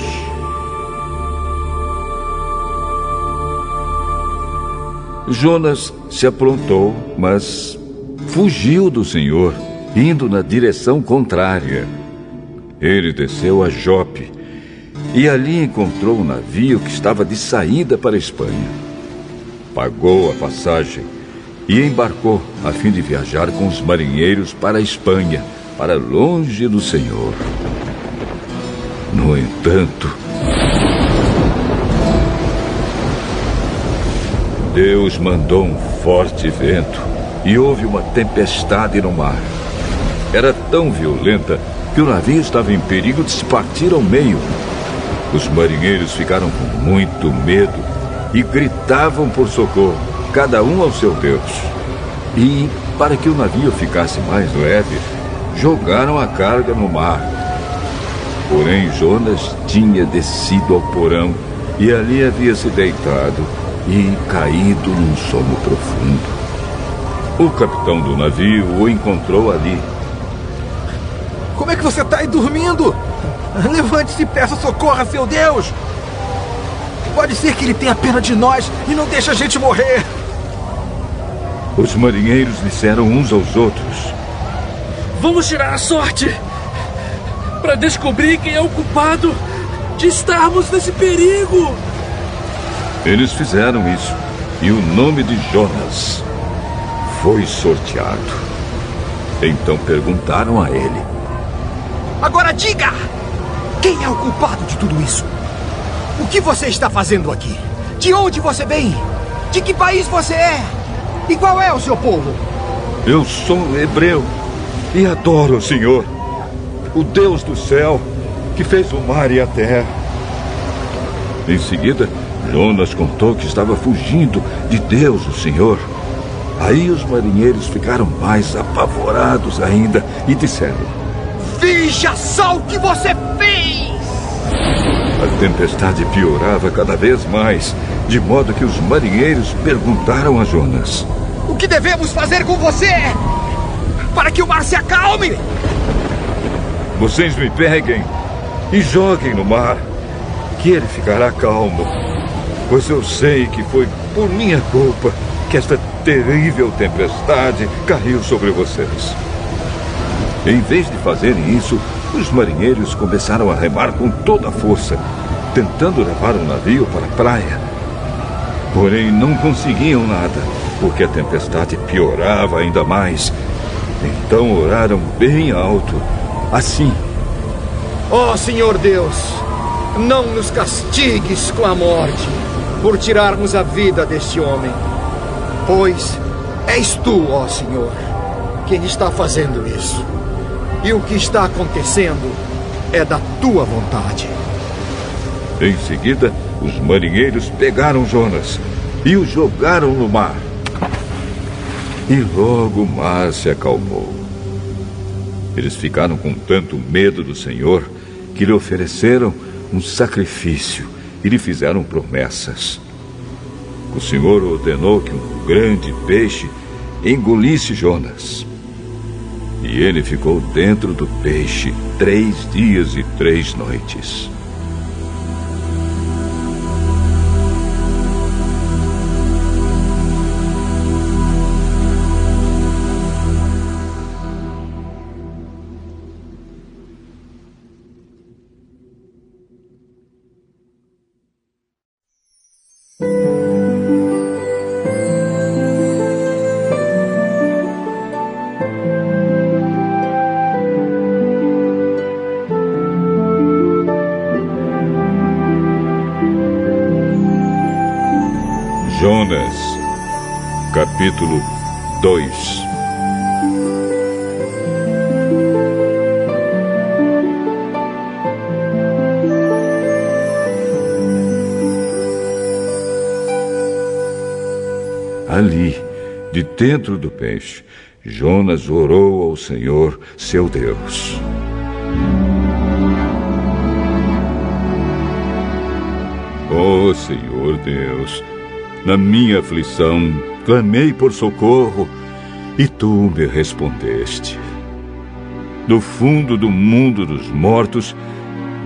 Jonas se aprontou, mas fugiu do Senhor indo na direção contrária. Ele desceu a Jope e ali encontrou um navio que estava de saída para a Espanha. Pagou a passagem e embarcou a fim de viajar com os marinheiros para a Espanha, para longe do Senhor. No entanto, Deus mandou um forte vento e houve uma tempestade no mar. Era tão violenta que o navio estava em perigo de se partir ao meio. Os marinheiros ficaram com muito medo e gritavam por socorro, cada um ao seu Deus. E, para que o navio ficasse mais leve, jogaram a carga no mar. Porém, Jonas tinha descido ao porão e ali havia se deitado e caído num sono profundo. O capitão do navio o encontrou ali como é que você está aí dormindo? Levante-se e peça socorro a seu Deus! Pode ser que ele tenha pena de nós e não deixe a gente morrer. Os marinheiros disseram uns aos outros: Vamos tirar a sorte para descobrir quem é o culpado de estarmos nesse perigo. Eles fizeram isso e o nome de Jonas foi sorteado. Então perguntaram a ele: Agora diga! Quem é o culpado de tudo isso? O que você está fazendo aqui? De onde você vem? De que país você é? E qual é o seu povo? Eu sou hebreu e adoro o Senhor, o Deus do céu, que fez o mar e a terra. Em seguida, Jonas contou que estava fugindo de Deus, o Senhor. Aí os marinheiros ficaram mais apavorados ainda e disseram: Veja só o que você fez! A tempestade piorava cada vez mais, de modo que os marinheiros perguntaram a Jonas: O que devemos fazer com você? Para que o mar se acalme! Vocês me peguem e joguem no mar, que ele ficará calmo. Pois eu sei que foi por minha culpa que esta terrível tempestade caiu sobre vocês. Em vez de fazerem isso, os marinheiros começaram a remar com toda a força, tentando levar o navio para a praia. Porém, não conseguiam nada, porque a tempestade piorava ainda mais. Então oraram bem alto, assim: Ó oh, Senhor Deus, não nos castigues com a morte por tirarmos a vida deste homem, pois és tu, ó Senhor, quem está fazendo isso. E o que está acontecendo é da tua vontade. Em seguida, os marinheiros pegaram Jonas e o jogaram no mar. E logo o mar se acalmou. Eles ficaram com tanto medo do Senhor que lhe ofereceram um sacrifício e lhe fizeram promessas. O Senhor ordenou que um grande peixe engolisse Jonas. E ele ficou dentro do peixe três dias e três noites. Capítulo 2 Ali, de dentro do peixe, Jonas orou ao Senhor, seu Deus. Oh, Senhor Deus, na minha aflição, clamei por socorro e tu me respondeste. Do fundo do mundo dos mortos,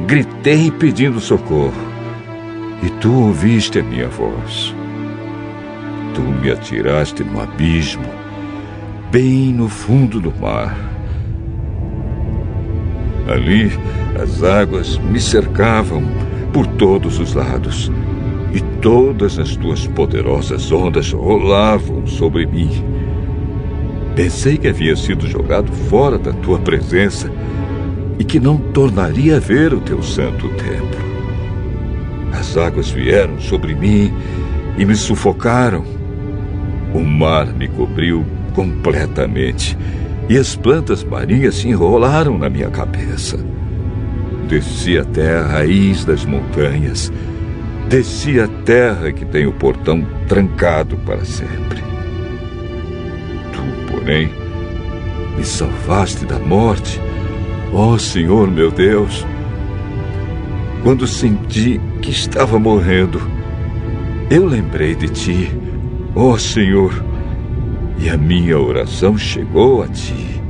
gritei pedindo socorro e tu ouviste a minha voz. Tu me atiraste no abismo, bem no fundo do mar, Ali, as águas me cercavam por todos os lados e todas as tuas poderosas ondas rolavam sobre mim. Pensei que havia sido jogado fora da tua presença e que não tornaria a ver o teu santo templo. As águas vieram sobre mim e me sufocaram. O mar me cobriu completamente e as plantas marinhas se enrolaram na minha cabeça. Desci até a raiz das montanhas. Desci a terra que tem o portão trancado para sempre. Tu, porém, me salvaste da morte, ó oh, Senhor meu Deus. Quando senti que estava morrendo, eu lembrei de ti, ó oh, Senhor, e a minha oração chegou a ti,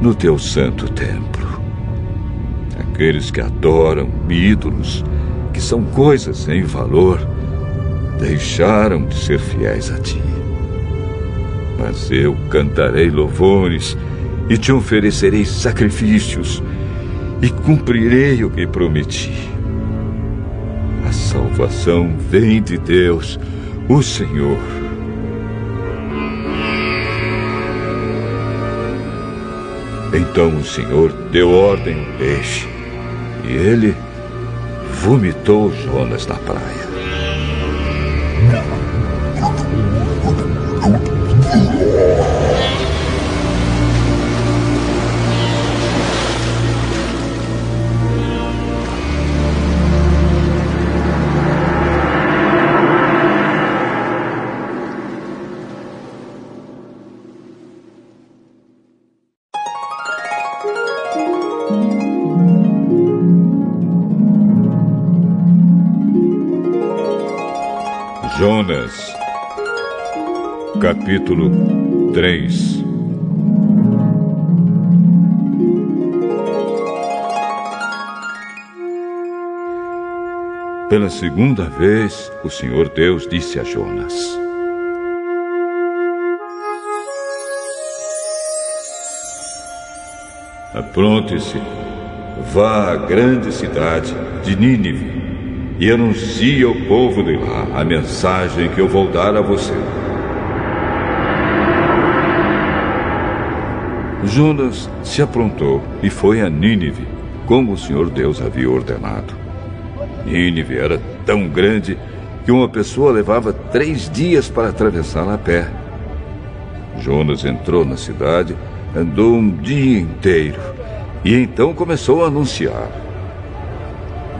no teu santo templo. Aqueles que adoram ídolos, que são coisas sem valor, deixaram de ser fiéis a ti. Mas eu cantarei louvores e te oferecerei sacrifícios e cumprirei o que prometi. A salvação vem de Deus, o Senhor. Então o Senhor deu ordem ao peixe e ele vomitou Jonas na praia. Jonas, capítulo 3 Pela segunda vez, o Senhor Deus disse a Jonas: Apronte-se, vá à grande cidade de Nínive e anuncie ao povo de lá a mensagem que eu vou dar a você. Jonas se aprontou e foi a Nínive, como o Senhor Deus havia ordenado. Nínive era tão grande que uma pessoa levava três dias para atravessá-la a pé. Jonas entrou na cidade, andou um dia inteiro e então começou a anunciar.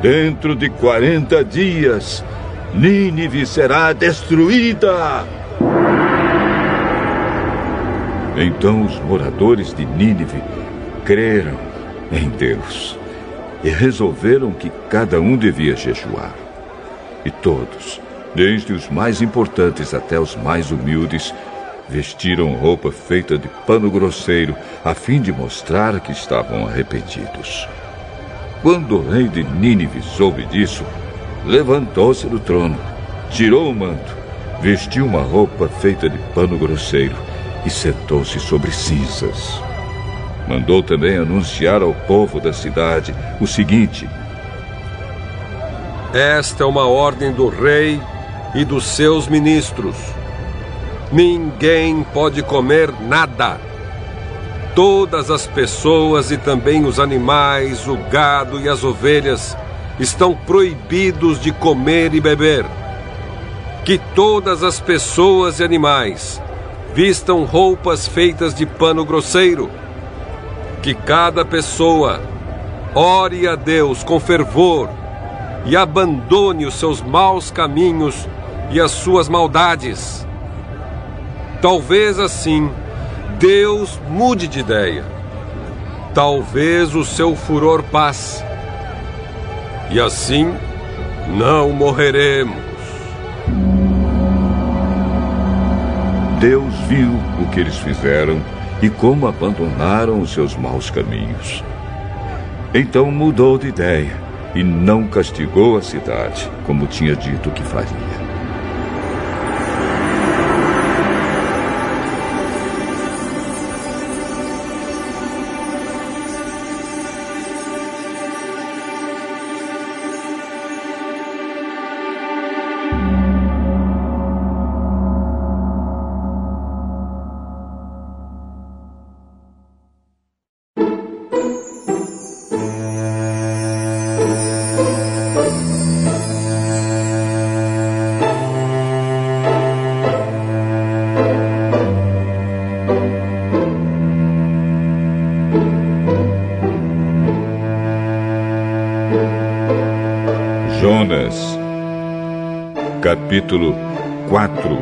Dentro de 40 dias, Nínive será destruída. Então os moradores de Nínive creram em Deus e resolveram que cada um devia jejuar. E todos, desde os mais importantes até os mais humildes, vestiram roupa feita de pano grosseiro a fim de mostrar que estavam arrependidos. Quando o rei de Nínive soube disso, levantou-se do trono, tirou o manto, vestiu uma roupa feita de pano grosseiro e sentou-se sobre cinzas. Mandou também anunciar ao povo da cidade o seguinte: Esta é uma ordem do rei e dos seus ministros. Ninguém pode comer nada Todas as pessoas e também os animais, o gado e as ovelhas estão proibidos de comer e beber. Que todas as pessoas e animais vistam roupas feitas de pano grosseiro. Que cada pessoa ore a Deus com fervor e abandone os seus maus caminhos e as suas maldades. Talvez assim Deus mude de ideia. Talvez o seu furor passe. E assim não morreremos. Deus viu o que eles fizeram e como abandonaram os seus maus caminhos. Então mudou de ideia e não castigou a cidade, como tinha dito que faria. Capítulo 4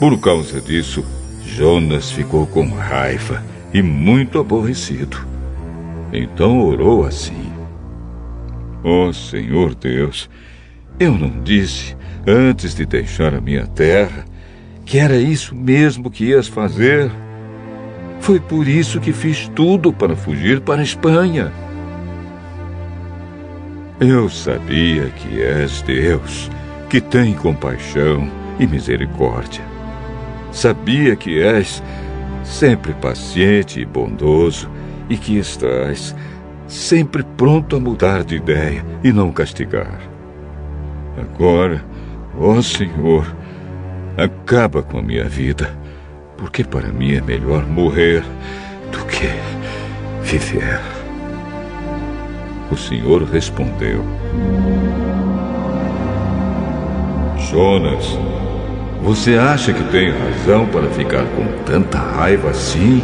Por causa disso, Jonas ficou com raiva e muito aborrecido. Então orou assim: Ó oh, Senhor Deus, eu não disse, antes de deixar a minha terra, que era isso mesmo que ias fazer. Foi por isso que fiz tudo para fugir para a Espanha. Eu sabia que és Deus, que tem compaixão e misericórdia. Sabia que és sempre paciente e bondoso e que estás sempre pronto a mudar de ideia e não castigar. Agora, ó Senhor, acaba com a minha vida, porque para mim é melhor morrer do que viver. O Senhor respondeu: Jonas, você acha que tem razão para ficar com tanta raiva assim?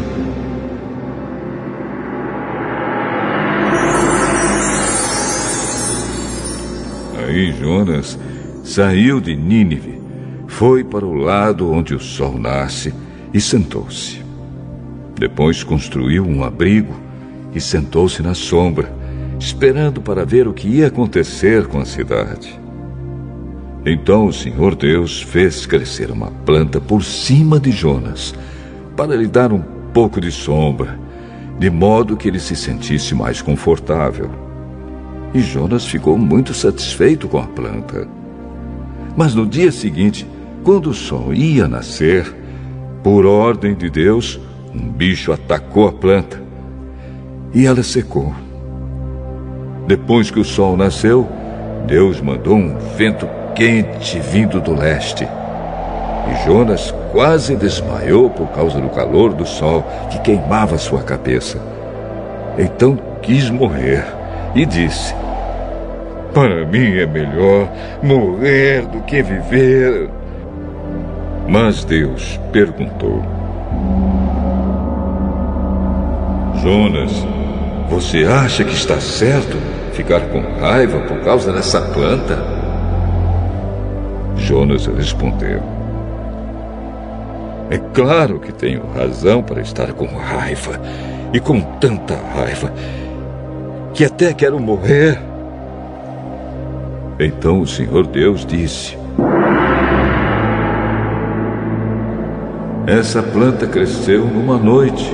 Aí Jonas saiu de Nínive, foi para o lado onde o sol nasce e sentou-se. Depois construiu um abrigo e sentou-se na sombra, esperando para ver o que ia acontecer com a cidade. Então o Senhor Deus fez crescer uma planta por cima de Jonas, para lhe dar um pouco de sombra, de modo que ele se sentisse mais confortável. E Jonas ficou muito satisfeito com a planta. Mas no dia seguinte, quando o sol ia nascer, por ordem de Deus, um bicho atacou a planta e ela secou. Depois que o sol nasceu, Deus mandou um vento quente vindo do leste. E Jonas quase desmaiou por causa do calor do sol que queimava sua cabeça. Então quis morrer e disse: Para mim é melhor morrer do que viver. Mas Deus perguntou: Jonas, você acha que está certo ficar com raiva por causa dessa planta? Jonas respondeu: É claro que tenho razão para estar com raiva, e com tanta raiva, que até quero morrer. Então o Senhor Deus disse: Essa planta cresceu numa noite,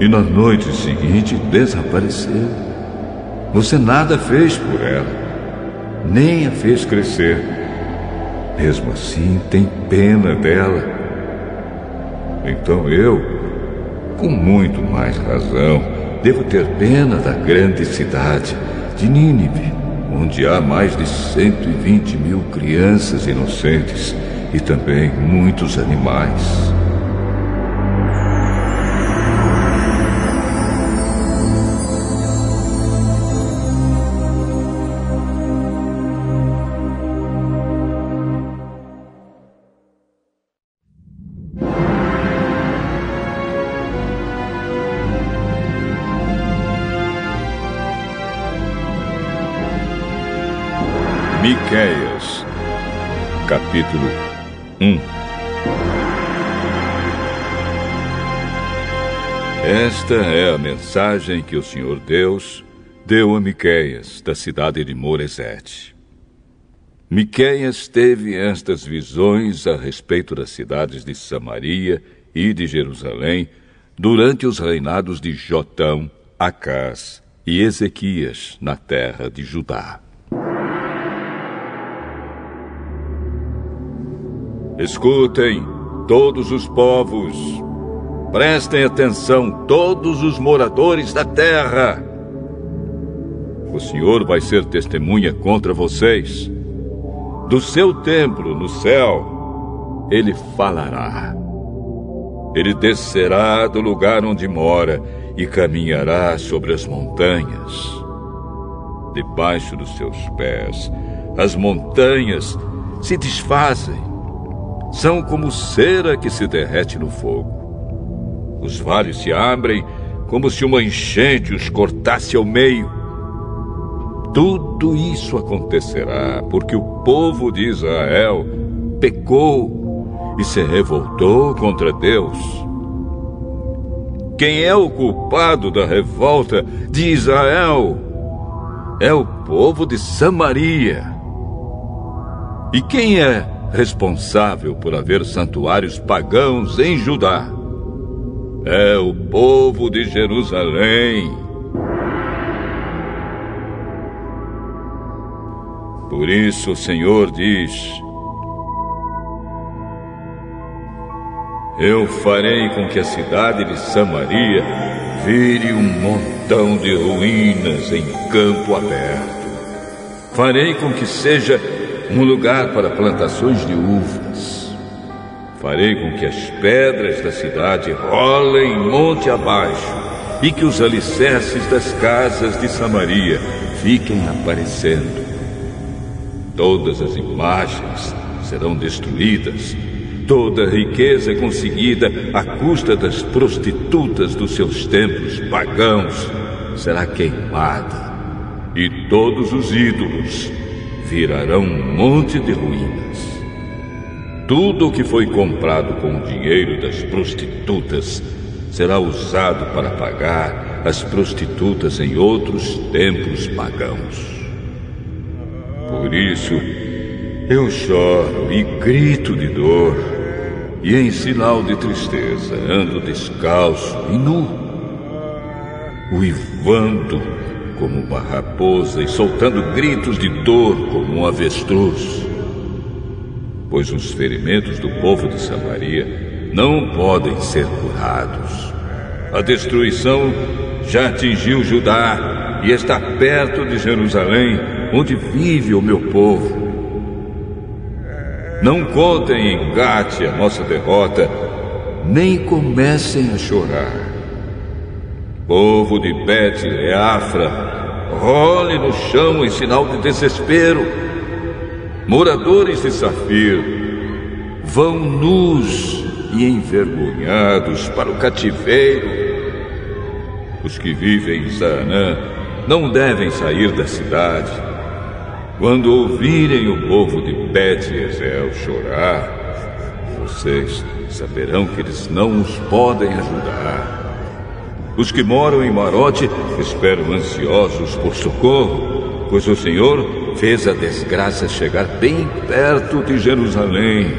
e na noite seguinte desapareceu. Você nada fez por ela, nem a fez crescer mesmo assim, tem pena dela. Então eu, com muito mais razão, devo ter pena da grande cidade de Nínive, onde há mais de 120 mil crianças inocentes e também muitos animais. Capítulo 1 Esta é a mensagem que o Senhor Deus deu a Miqueias, da cidade de Moresete. Miqueias teve estas visões a respeito das cidades de Samaria e de Jerusalém durante os reinados de Jotão, Acás e Ezequias na terra de Judá. Escutem, todos os povos. Prestem atenção, todos os moradores da terra. O Senhor vai ser testemunha contra vocês. Do seu templo no céu, ele falará. Ele descerá do lugar onde mora e caminhará sobre as montanhas. Debaixo dos seus pés, as montanhas se desfazem são como cera que se derrete no fogo. Os vales se abrem como se uma enchente os cortasse ao meio. Tudo isso acontecerá porque o povo de Israel pecou e se revoltou contra Deus. Quem é o culpado da revolta de Israel? É o povo de Samaria. E quem é responsável por haver santuários pagãos em Judá? É o povo de Jerusalém. Por isso o Senhor diz: Eu farei com que a cidade de Samaria vire um montão de ruínas em campo aberto. Farei com que seja um lugar para plantações de uvas. Farei com que as pedras da cidade rolem monte abaixo e que os alicerces das casas de Samaria fiquem aparecendo. Todas as imagens serão destruídas Toda a riqueza é conseguida à custa das prostitutas dos seus templos pagãos será queimada, e todos os ídolos virarão um monte de ruínas. Tudo o que foi comprado com o dinheiro das prostitutas será usado para pagar as prostitutas em outros templos pagãos. Por isso, eu choro e grito de dor e em sinal de tristeza ando descalço e nu, uivando como uma raposa e soltando gritos de dor como um avestruz. Pois os ferimentos do povo de Samaria não podem ser curados. A destruição já atingiu Judá e está perto de Jerusalém, onde vive o meu povo. Não contem em Gate a nossa derrota, nem comecem a chorar. Povo de Bet e Afra, role no chão em sinal de desespero. Moradores de Safir, vão nus e envergonhados para o cativeiro. Os que vivem em Saanã não devem sair da cidade quando ouvirem o povo de Bet Ezel chorar, vocês saberão que eles não os podem ajudar. Os que moram em Marote esperam ansiosos por socorro, pois o Senhor fez a desgraça chegar bem perto de Jerusalém.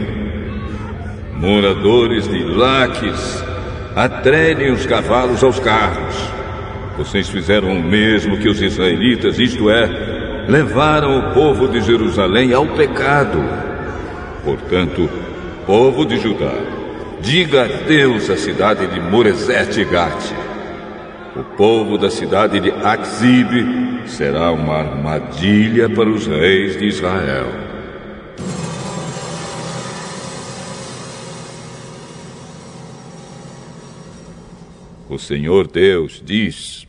Moradores de Laques, atrelhem os cavalos aos carros. Vocês fizeram o mesmo que os israelitas, isto é, levaram o povo de Jerusalém ao pecado. Portanto, povo de Judá, diga adeus à cidade de Moresete Gate. O povo da cidade de Axib será uma armadilha para os reis de Israel. O Senhor Deus diz: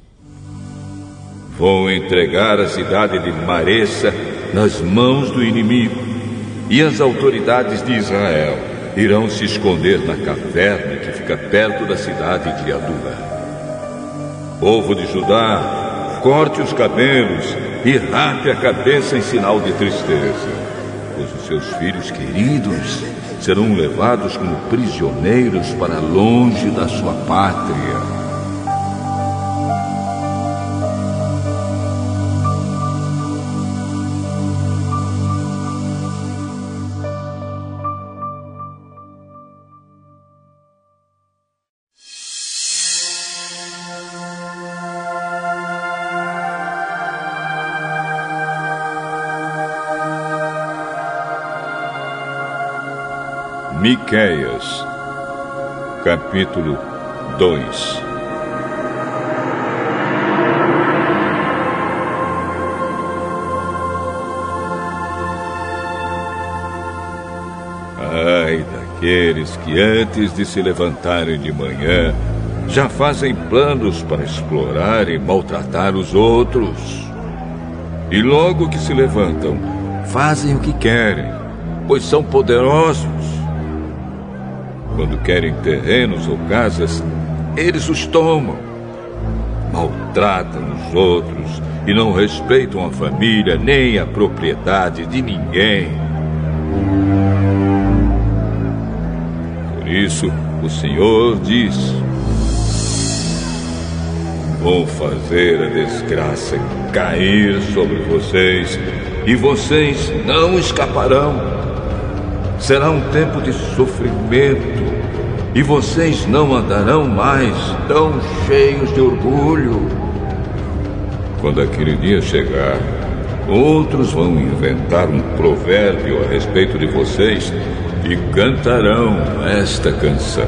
Vou entregar a cidade de Maressa nas mãos do inimigo, e as autoridades de Israel irão se esconder na caverna que fica perto da cidade de Adula. Povo de Judá, corte os cabelos e rape a cabeça em sinal de tristeza, pois os seus filhos queridos serão levados como prisioneiros para longe da sua pátria. Miqueias, capítulo 2 Ai daqueles que antes de se levantarem de manhã já fazem planos para explorar e maltratar os outros. E logo que se levantam, fazem o que querem, pois são poderosos quando querem terrenos ou casas, eles os tomam. Maltratam os outros e não respeitam a família nem a propriedade de ninguém. Por isso, o Senhor diz: Vou fazer a desgraça cair sobre vocês e vocês não escaparão. Será um tempo de sofrimento e vocês não andarão mais tão cheios de orgulho. Quando aquele dia chegar, outros vão inventar um provérbio a respeito de vocês e cantarão esta canção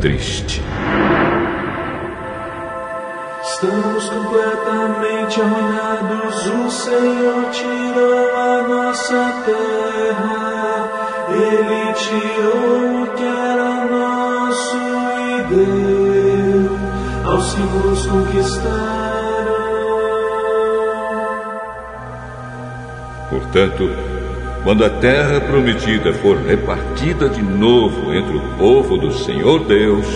triste. Estamos completamente arruinados, o Senhor tirou a nossa terra, Ele tirou o que era nosso e deu aos que nos conquistaram. Portanto, quando a terra prometida for repartida de novo entre o povo do Senhor Deus,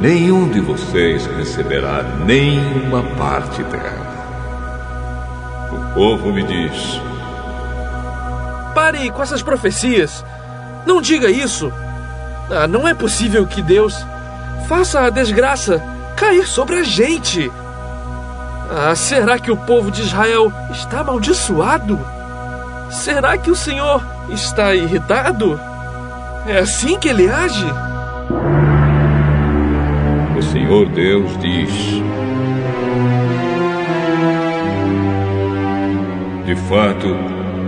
nenhum de vocês receberá nenhuma parte dela. O povo me diz: Pare com essas profecias. Não diga isso. Ah, não é possível que Deus faça a desgraça cair sobre a gente. Ah, será que o povo de Israel está amaldiçoado? Será que o Senhor está irritado? É assim que ele age? O Senhor Deus diz: De fato,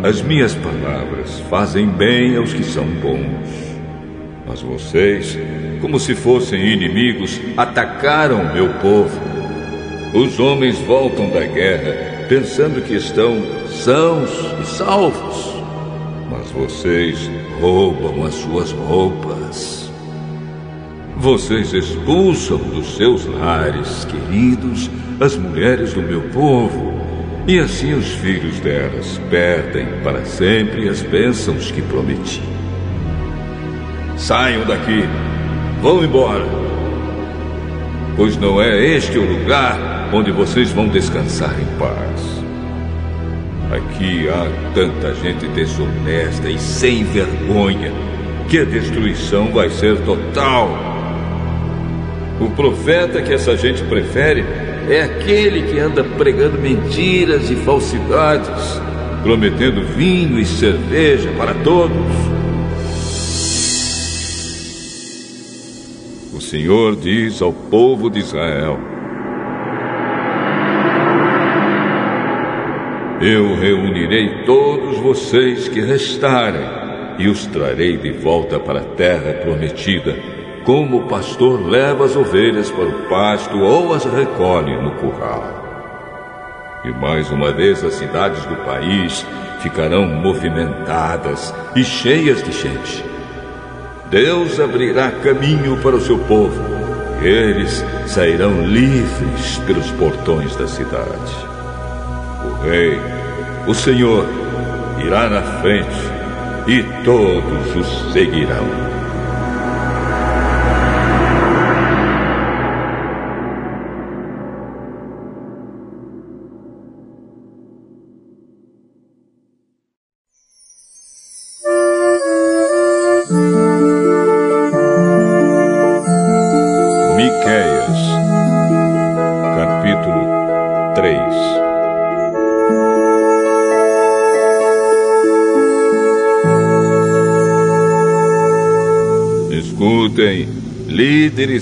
as minhas palavras fazem bem aos que são bons. Mas vocês, como se fossem inimigos, atacaram meu povo. Os homens voltam da guerra pensando que estão sãos e salvos. Mas vocês roubam as suas roupas. Vocês expulsam dos seus lares queridos as mulheres do meu povo, e assim os filhos delas perdem para sempre as bênçãos que prometi. Saiam daqui, vão embora, pois não é este o lugar onde vocês vão descansar em paz. Aqui há tanta gente desonesta e sem vergonha que a destruição vai ser total. O profeta que essa gente prefere é aquele que anda pregando mentiras e falsidades, prometendo vinho e cerveja para todos. O Senhor diz ao povo de Israel: Eu reunirei todos vocês que restarem e os trarei de volta para a terra prometida, como o pastor leva as ovelhas para o pasto ou as recolhe no curral. E mais uma vez as cidades do país ficarão movimentadas e cheias de gente. Deus abrirá caminho para o seu povo. E eles sairão livres pelos portões da cidade. O Rei, o Senhor, irá na frente e todos os seguirão.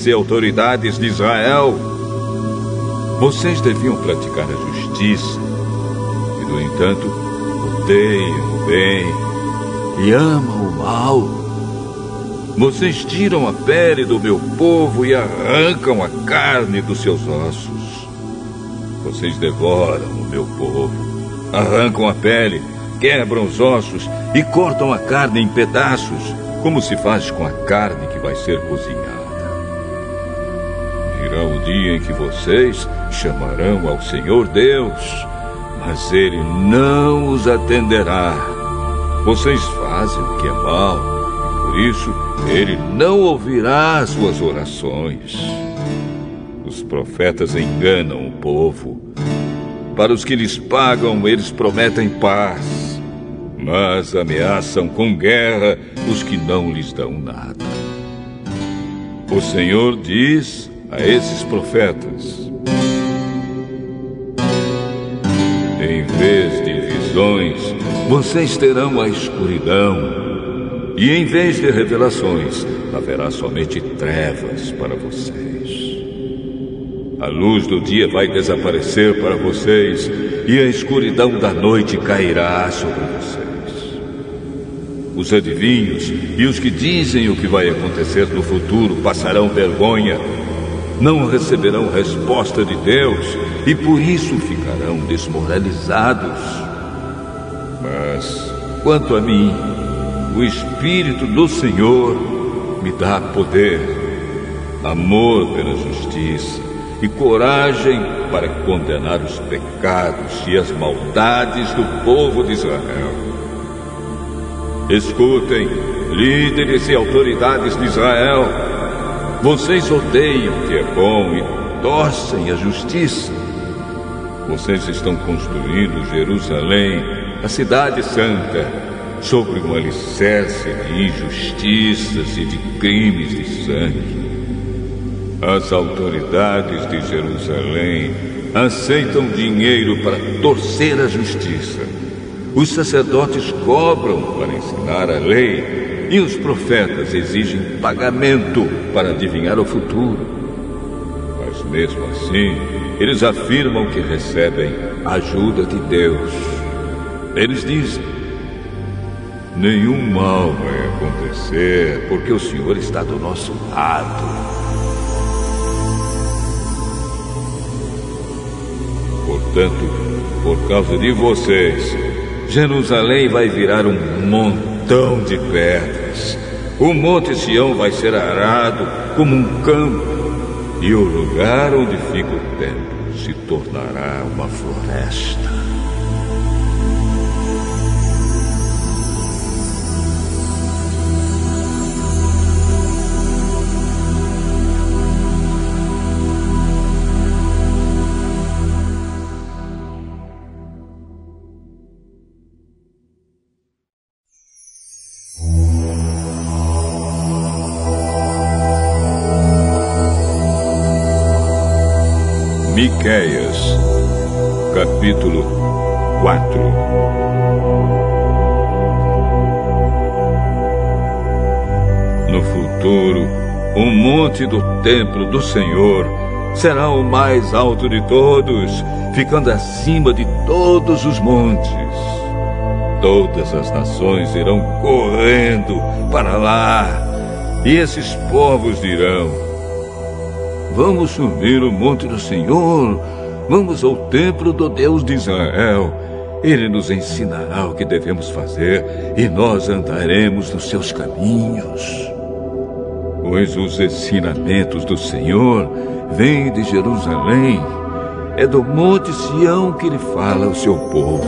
E autoridades de Israel. Vocês deviam praticar a justiça e, no entanto, odeiam o bem e amam o mal. Vocês tiram a pele do meu povo e arrancam a carne dos seus ossos. Vocês devoram o meu povo, arrancam a pele, quebram os ossos e cortam a carne em pedaços, como se faz com a carne que vai ser cozinhada. Dia em que vocês chamarão ao Senhor Deus, mas Ele não os atenderá. Vocês fazem o que é mal, e por isso Ele não ouvirá as suas orações. os profetas enganam o povo. Para os que lhes pagam, eles prometem paz, mas ameaçam com guerra os que não lhes dão nada. O Senhor diz a esses profetas: Em vez de visões, vocês terão a escuridão. E em vez de revelações, haverá somente trevas para vocês. A luz do dia vai desaparecer para vocês e a escuridão da noite cairá sobre vocês. Os adivinhos e os que dizem o que vai acontecer no futuro passarão vergonha, não receberão resposta de Deus e por isso ficarão desmoralizados. Mas, quanto a mim, o Espírito do Senhor me dá poder, amor pela justiça e coragem para condenar os pecados e as maldades do povo de Israel. Escutem, líderes e autoridades de Israel, vocês odeiam o que é bom e torcem a justiça. Vocês estão construindo Jerusalém, a cidade santa sobre um alicerce de injustiças e de crimes de sangue. As autoridades de Jerusalém aceitam dinheiro para torcer a justiça. Os sacerdotes cobram para ensinar a lei e os profetas exigem pagamento para adivinhar o futuro. Mas mesmo assim, eles afirmam que recebem ajuda de Deus. Eles dizem: Nenhum mal vai acontecer, porque o Senhor está do nosso lado. Portanto, por causa de vocês, Jerusalém vai virar um montão de pedras. O Monte Sião vai ser arado como um campo, e o lugar onde fica o templo se tornará uma floresta. Miqueias, capítulo 4 No futuro, o monte do templo do Senhor será o mais alto de todos, ficando acima de todos os montes. Todas as nações irão correndo para lá, e esses povos dirão: Vamos subir o monte do Senhor. Vamos ao templo do Deus de Israel. Ele nos ensinará o que devemos fazer e nós andaremos nos seus caminhos. Pois os ensinamentos do Senhor vêm de Jerusalém. É do Monte Sião que ele fala ao seu povo.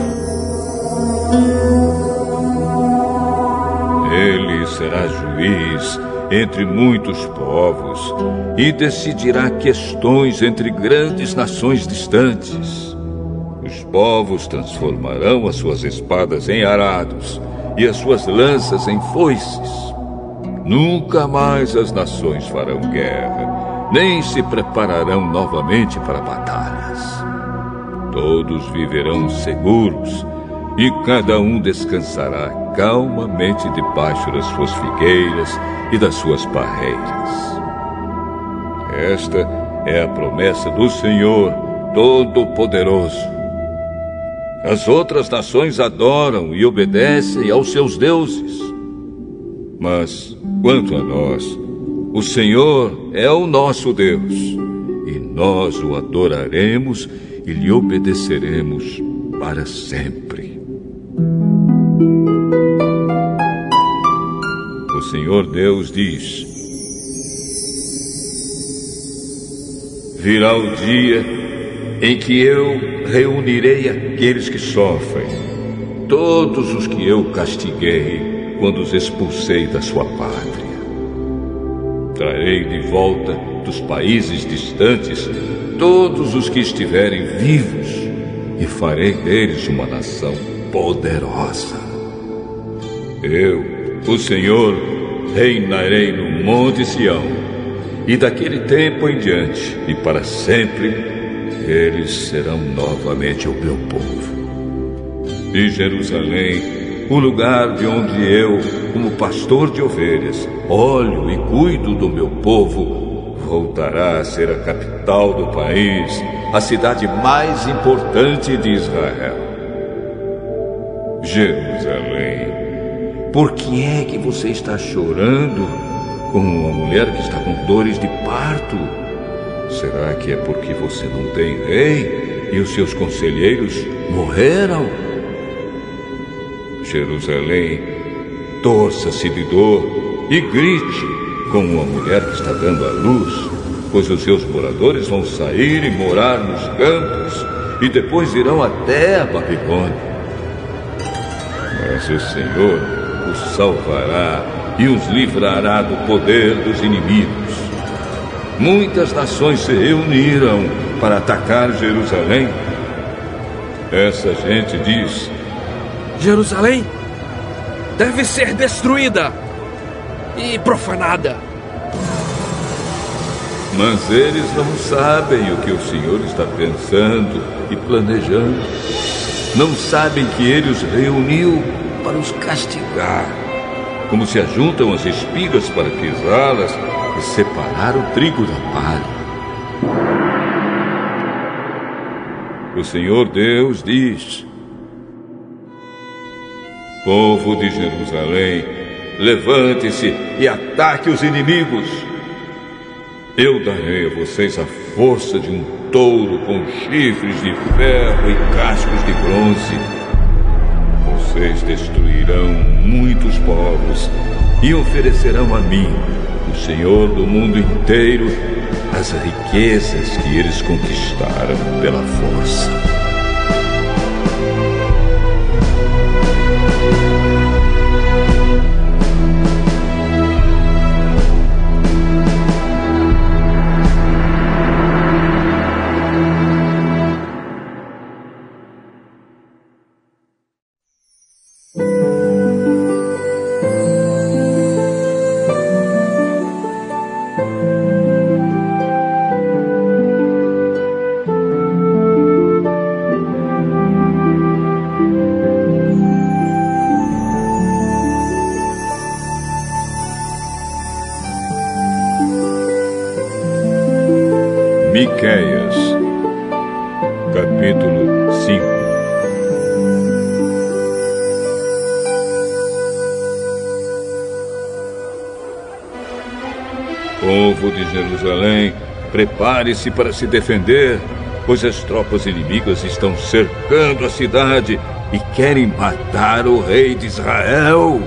Ele será juiz entre muitos povos e decidirá questões entre grandes nações distantes. Os povos transformarão as suas espadas em arados e as suas lanças em foices. Nunca mais as nações farão guerra, nem se prepararão novamente para batalhas. Todos viverão seguros e cada um descansará calmamente debaixo das suas figueiras e das suas barreiras. Esta é a promessa do Senhor Todo-Poderoso. As outras nações adoram e obedecem aos seus deuses. Mas, quanto a nós, o Senhor é o nosso Deus, e nós o adoraremos e lhe obedeceremos para sempre. Senhor Deus diz: Virá o dia em que eu reunirei aqueles que sofrem, todos os que eu castiguei quando os expulsei da sua pátria. Trarei de volta dos países distantes todos os que estiverem vivos e farei deles uma nação poderosa. Eu, o Senhor, reinarei no Monte Sião, e daquele tempo em diante e para sempre, eles serão novamente o meu povo. E Jerusalém, o lugar de onde eu, como pastor de ovelhas, olho e cuido do meu povo, voltará a ser a capital do país, a cidade mais importante de Israel. Jerusalém, por que é que você está chorando como uma mulher que está com dores de parto? Será que é porque você não tem rei e os seus conselheiros morreram? Jerusalém, torça-se de dor e grite como uma mulher que está dando à luz, pois os seus moradores vão sair e morar nos campos e depois irão até a Babilônia. Mas o Senhor os salvará e os livrará do poder dos inimigos. Muitas nações se reuniram para atacar Jerusalém. Essa gente diz: Jerusalém deve ser destruída e profanada. Mas eles não sabem o que o Senhor está pensando e planejando. Não sabem que ele os reuniu para os castigar, como se ajuntam as espigas para pisá-las e separar o trigo da palha. O Senhor Deus diz: Povo de Jerusalém, levante-se e ataque os inimigos. Eu darei a vocês a força de um touro com chifres de ferro e cascos de bronze. Vocês destruirão muitos povos e oferecerão a mim, o Senhor do mundo inteiro, as riquezas que eles conquistaram pela força. Miqueias, capítulo 5 Povo de Jerusalém, prepare-se para se defender, pois as tropas inimigas estão cercando a cidade e querem matar o rei de Israel.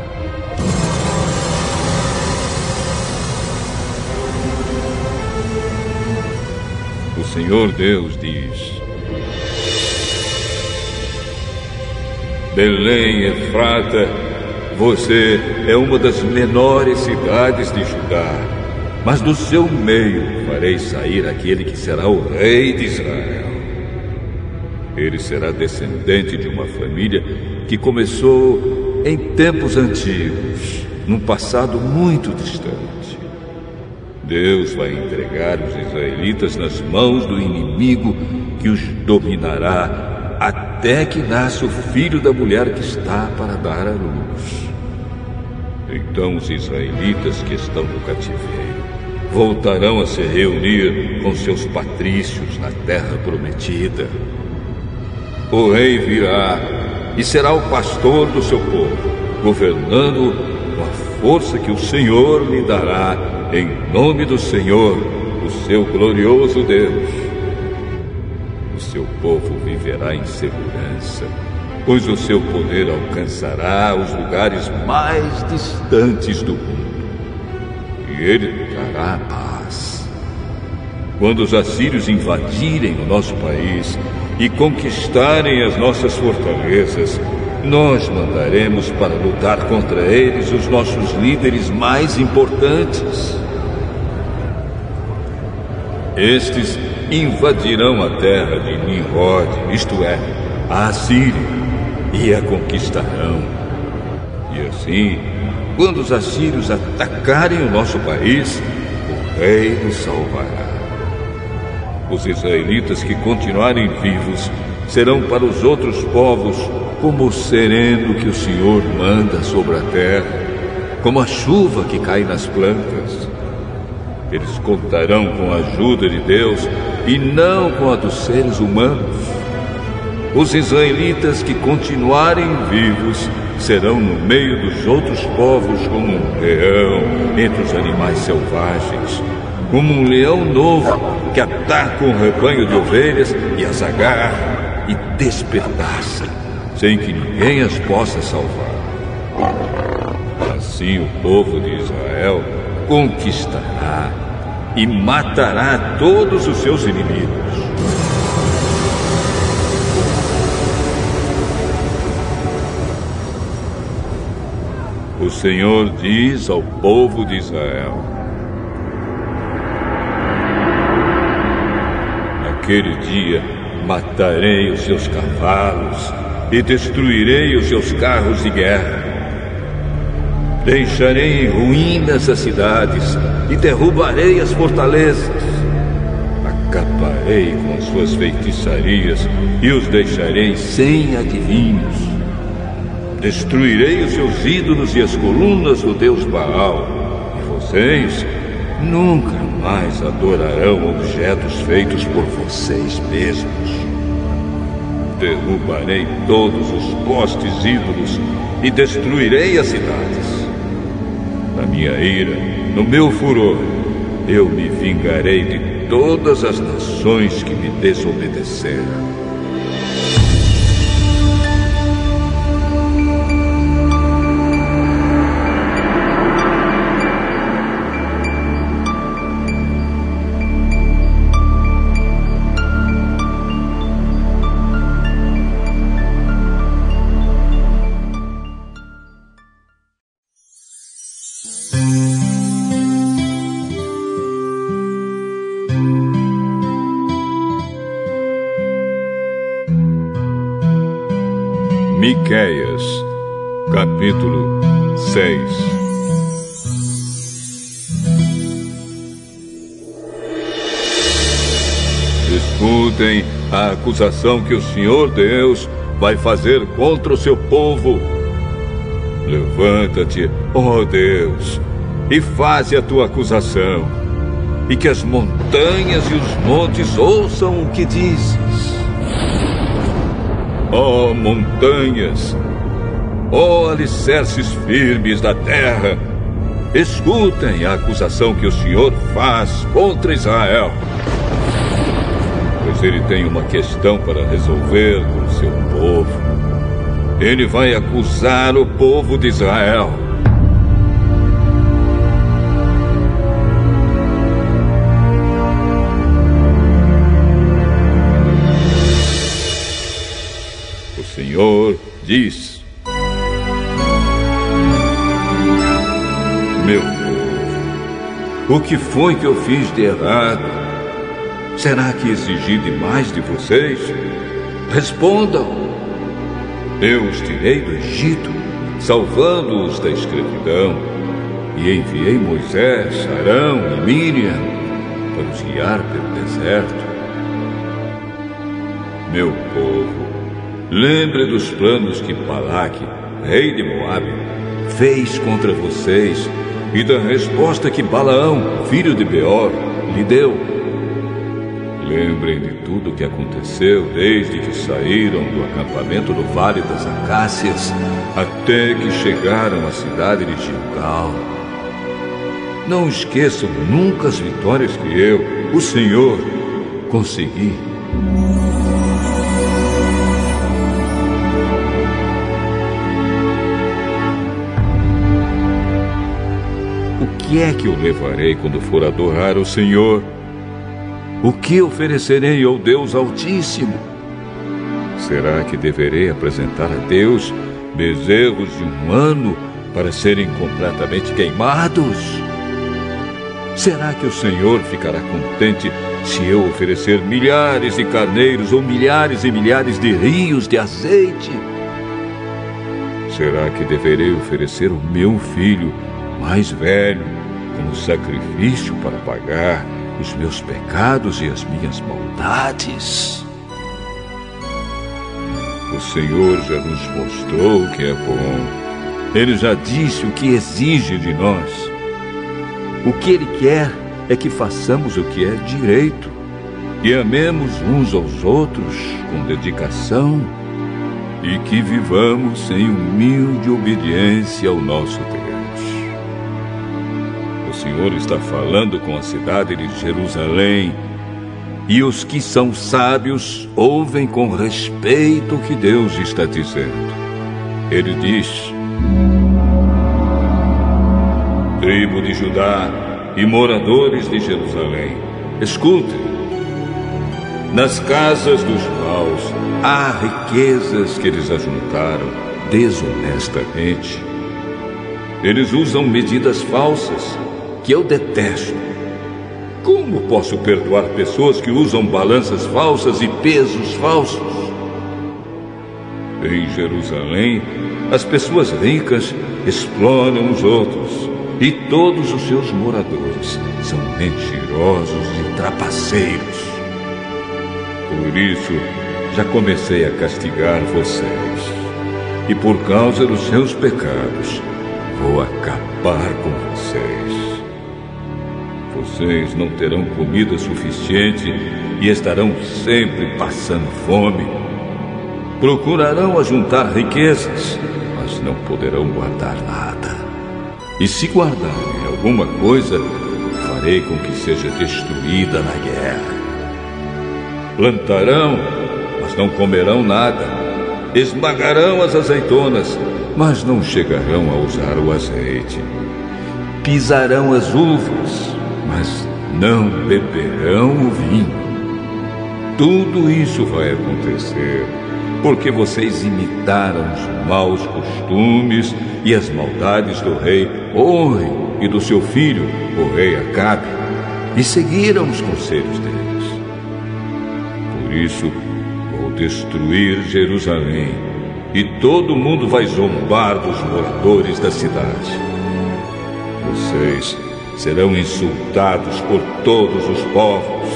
Senhor Deus diz: Belém, Efrata, você é uma das menores cidades de Judá, mas do seu meio farei sair aquele que será o rei de Israel. Ele será descendente de uma família que começou em tempos antigos, num passado muito distante. Deus vai entregar os israelitas nas mãos do inimigo que os dominará até que nasça o filho da mulher que está para dar à luz. Então os israelitas que estão no cativeiro voltarão a se reunir com seus patrícios na terra prometida. O rei virá e será o pastor do seu povo, governando força que o Senhor lhe dará em nome do Senhor, o seu glorioso Deus. O seu povo viverá em segurança, pois o seu poder alcançará os lugares mais distantes do mundo. E ele trará paz. Quando os assírios invadirem o nosso país e conquistarem as nossas fortalezas, nós mandaremos para lutar contra eles os nossos líderes mais importantes. Estes invadirão a terra de Nimrod, isto é, a Assíria, e a conquistarão. E assim, quando os assírios atacarem o nosso país, o rei nos salvará. Os israelitas que continuarem vivos serão para os outros povos como o sereno que o Senhor manda sobre a terra, como a chuva que cai nas plantas. Eles contarão com a ajuda de Deus e não com a dos seres humanos. Os israelitas que continuarem vivos serão no meio dos outros povos como um leão entre os animais selvagens, como um leão novo que ataca um rebanho de ovelhas e as agarra e despedaça, sem que ninguém as possa salvar. Assim o povo de Israel conquistará e matará todos os seus inimigos. O Senhor diz ao povo de Israel: Naquele dia matarei os seus cavalos e destruirei os seus carros de guerra. Deixarei em ruínas as cidades e derrubarei as fortalezas. Acabarei com as suas feitiçarias e os deixarei sem adivinhos. Destruirei os seus ídolos e as colunas do deus Baal. E vocês nunca mais adorarão objetos feitos por vocês mesmos. Derrubarei todos os postes ídolos e destruirei as cidades. Na minha ira, no meu furor, eu me vingarei de todas as nações que me desobedeceram. Miqueias, capítulo 6 Escutem a acusação que o Senhor Deus vai fazer contra o seu povo. Levanta-te, ó Deus, e faze a tua acusação, e que as montanhas e os montes ouçam o que dizes. Ó oh, montanhas, ó oh, alicerces firmes da terra, escutem a acusação que o Senhor faz contra Israel. Pois ele tem uma questão para resolver com seu povo. Ele vai acusar o povo de Israel. Senhor diz: Meu povo, o que foi que eu fiz de errado? Será que exigi demais de vocês? Respondam. Eu os tirei do Egito, salvando-os da escravidão, e enviei Moisés, Arão e Miriam para os guiar pelo deserto. Meu povo, Lembre dos planos que Balaque, rei de Moabe, fez contra vocês e da resposta que Balaão, filho de Beor, lhe deu. Lembrem de tudo o que aconteceu desde que saíram do acampamento do Vale das Acácias até que chegaram à cidade de Gilgal. Não esqueçam nunca as vitórias que eu, o Senhor, consegui. Que é que eu levarei quando for adorar o Senhor? O que oferecerei ao Deus Altíssimo? Será que deverei apresentar a Deus bezerros de um ano para serem completamente queimados? Será que o Senhor ficará contente se eu oferecer milhares de carneiros ou milhares e milhares de rios de azeite? Será que deverei oferecer o meu filho mais velho como sacrifício para pagar os meus pecados e as minhas maldades? O Senhor já nos mostrou que é bom. Ele já disse o que exige de nós. O que Ele quer é que façamos o que é direito e amemos uns aos outros com dedicação e que vivamos em humilde obediência ao nosso Deus. Senhor está falando com a cidade de Jerusalém e os que são sábios ouvem com respeito o que Deus está dizendo. Ele diz: Tribo de Judá e moradores de Jerusalém, escutem. Nas casas dos maus há riquezas que eles ajuntaram desonestamente. Eles usam medidas falsas que eu detesto. Como posso perdoar pessoas que usam balanças falsas e pesos falsos? Em Jerusalém, as pessoas ricas exploram os outros e todos os seus moradores são mentirosos e trapaceiros. Por isso, já comecei a castigar vocês. E por causa dos seus pecados, vou acabar com vocês. Vocês não terão comida suficiente e estarão sempre passando fome. Procurarão ajuntar riquezas, mas não poderão guardar nada. E se guardarem alguma coisa, farei com que seja destruída na guerra. Plantarão, mas não comerão nada. Esmagarão as azeitonas, mas não chegarão a usar o azeite. Pisarão as uvas, mas não beberão o vinho. Tudo isso vai acontecer porque vocês imitaram os maus costumes e as maldades do rei Orre e do seu filho, o rei Acabe, e seguiram os conselhos deles. Por isso, vou destruir Jerusalém, e todo mundo vai zombar dos moradores da cidade. Vocês serão insultados por todos os povos.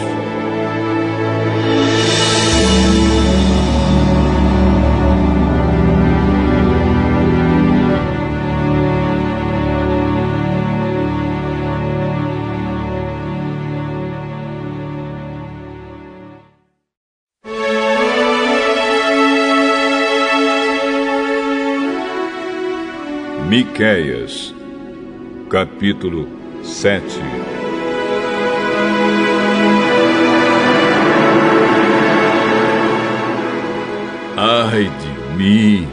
Miqueias, capítulo 7 Ai de mim!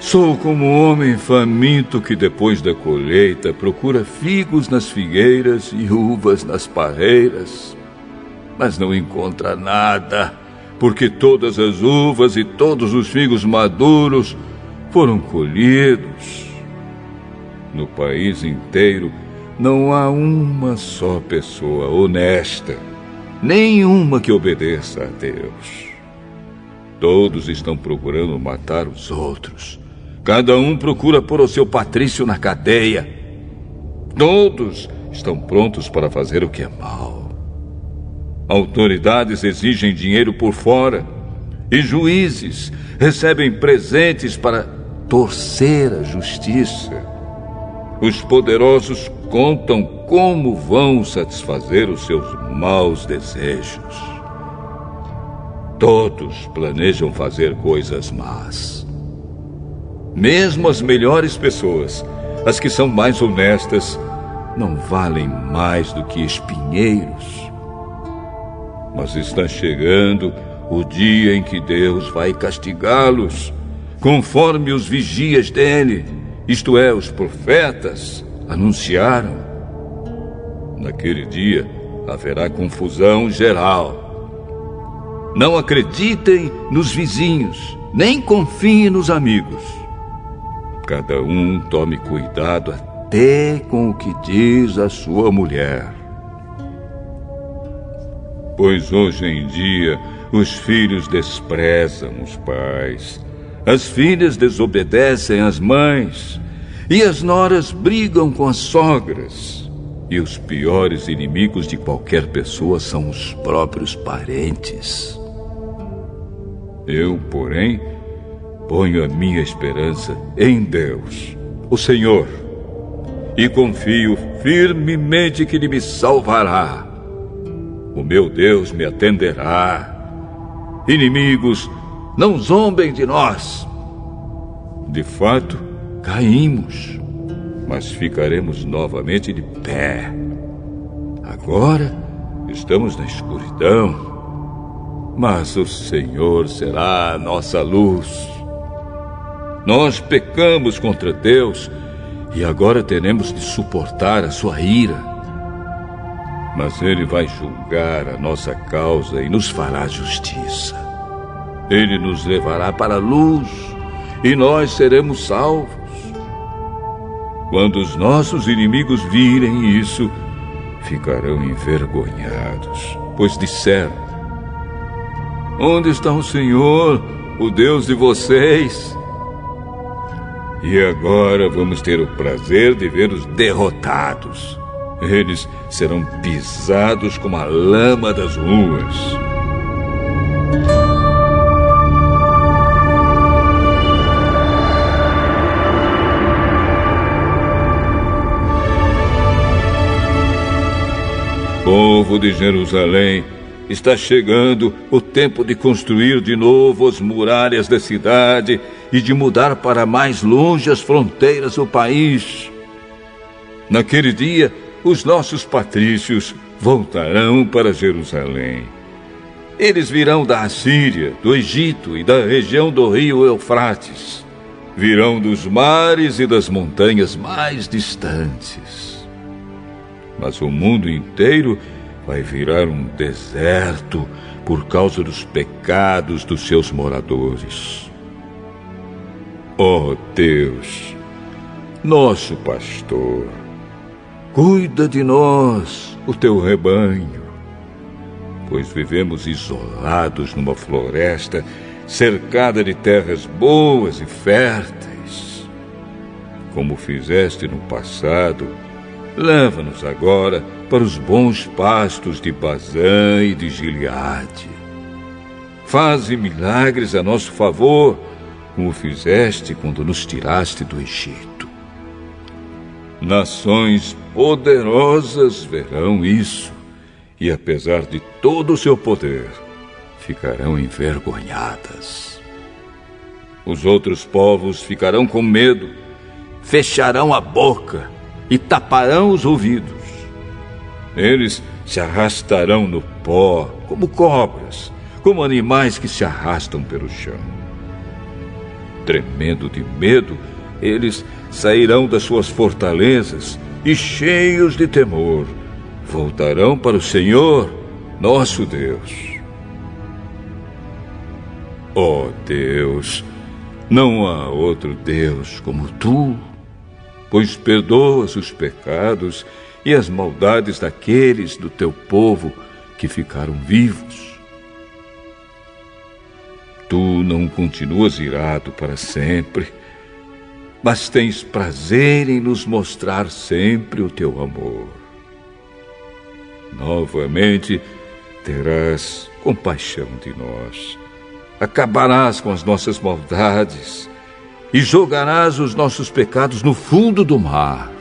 Sou como um homem faminto que depois da colheita procura figos nas figueiras e uvas nas parreiras, mas não encontra nada, porque todas as uvas e todos os figos maduros foram colhidos. No país inteiro não há uma só pessoa honesta, nenhuma que obedeça a Deus. Todos estão procurando matar os outros. Cada um procura pôr o seu patrício na cadeia. Todos estão prontos para fazer o que é mal. Autoridades exigem dinheiro por fora e juízes recebem presentes para torcer a justiça. Os poderosos contam como vão satisfazer os seus maus desejos. Todos planejam fazer coisas más. Mesmo as melhores pessoas, as que são mais honestas, não valem mais do que espinheiros. Mas está chegando o dia em que Deus vai castigá-los conforme os vigias dele, isto é, os profetas, anunciaram. Naquele dia haverá confusão geral. Não acreditem nos vizinhos, nem confiem nos amigos. Cada um tome cuidado até com o que diz a sua mulher. Pois hoje em dia os filhos desprezam os pais, as filhas desobedecem às mães, e as noras brigam com as sogras. E os piores inimigos de qualquer pessoa são os próprios parentes. Eu, porém, ponho a minha esperança em Deus, o Senhor, e confio firmemente que Ele me salvará. O meu Deus me atenderá. Inimigos, não zombem de nós. De fato, caímos, mas ficaremos novamente de pé. Agora estamos na escuridão, mas o Senhor será a nossa luz. Nós pecamos contra Deus e agora teremos de suportar a sua ira. Mas Ele vai julgar a nossa causa e nos fará justiça. Ele nos levará para a luz e nós seremos salvos. Quando os nossos inimigos virem isso, ficarão envergonhados, pois disseram: Onde está o Senhor, o Deus de vocês? E agora vamos ter o prazer de vê-los derrotados. Eles serão pisados como a lama das ruas. Povo de Jerusalém, está chegando o tempo de construir de novo as muralhas da cidade e de mudar para mais longe as fronteiras do país. Naquele dia, os nossos patrícios voltarão para Jerusalém. Eles virão da Assíria, do Egito e da região do rio Eufrates. Virão dos mares e das montanhas mais distantes. Mas o mundo inteiro vai virar um deserto por causa dos pecados dos seus moradores. Oh Deus, nosso pastor, cuida de nós, o teu rebanho, pois vivemos isolados numa floresta cercada de terras boas e férteis. Como fizeste no passado, leva-nos agora para os bons pastos de Bazã e de Gileade. Faze milagres a nosso favor, como fizeste quando nos tiraste do Egito. Nações poderosas verão isso, e apesar de todo o seu poder, ficarão envergonhadas. Os outros povos ficarão com medo, fecharão a boca e taparão os ouvidos. Eles se arrastarão no pó como cobras, como animais que se arrastam pelo chão. Tremendo de medo, eles sairão das suas fortalezas e, cheios de temor, voltarão para o Senhor, nosso Deus. Ó oh Deus, não há outro Deus como tu, pois perdoas os pecados e as maldades daqueles do teu povo que ficaram vivos. Tu não continuas irado para sempre, mas tens prazer em nos mostrar sempre o teu amor. Novamente terás compaixão de nós, acabarás com as nossas maldades e jogarás os nossos pecados no fundo do mar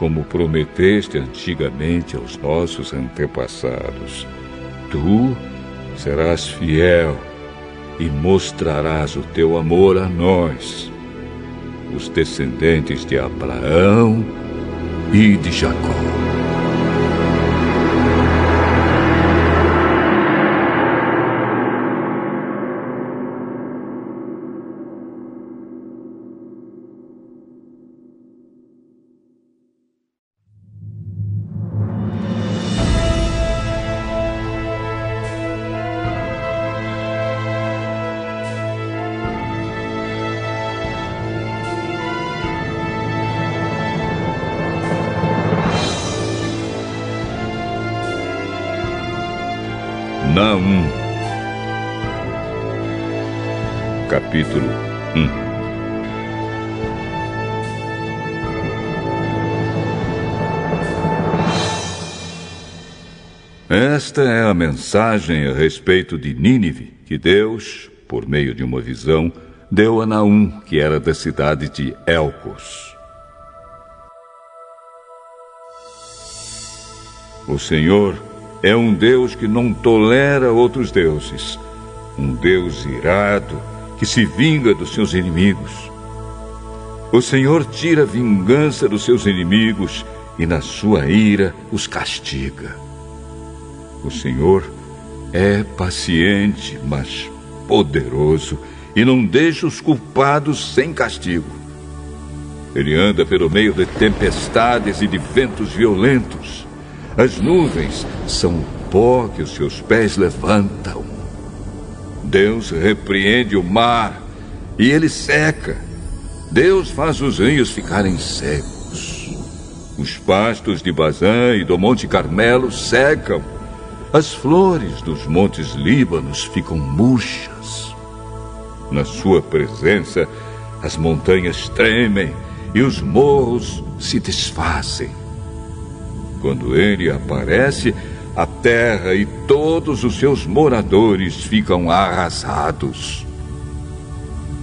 como prometeste antigamente aos nossos antepassados. Tu serás fiel e mostrarás o teu amor a nós, os descendentes de Abraão e de Jacó. Esta é a mensagem a respeito de Nínive que Deus, por meio de uma visão, deu a Naum, que era da cidade de Elcos. O Senhor é um Deus que não tolera outros deuses, um Deus irado que se vinga dos seus inimigos. O Senhor tira vingança dos seus inimigos e, na sua ira, os castiga. O Senhor é paciente, mas poderoso e não deixa os culpados sem castigo. Ele anda pelo meio de tempestades e de ventos violentos. As nuvens são o pó que os seus pés levantam. Deus repreende o mar e ele seca. Deus faz os rios ficarem secos. Os pastos de Bazã e do Monte Carmelo secam as flores dos montes Líbanos ficam murchas. Na sua presença, as montanhas tremem e os morros se desfazem. Quando ele aparece, a terra e todos os seus moradores ficam arrasados.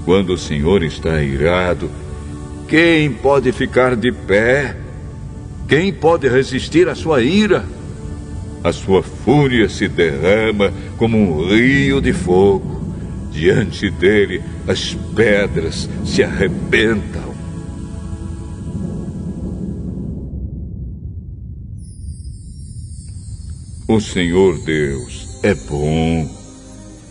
Quando o Senhor está irado, quem pode ficar de pé? Quem pode resistir à sua ira? A sua fúria se derrama como um rio de fogo. Diante dele, as pedras se arrebentam. O Senhor Deus é bom.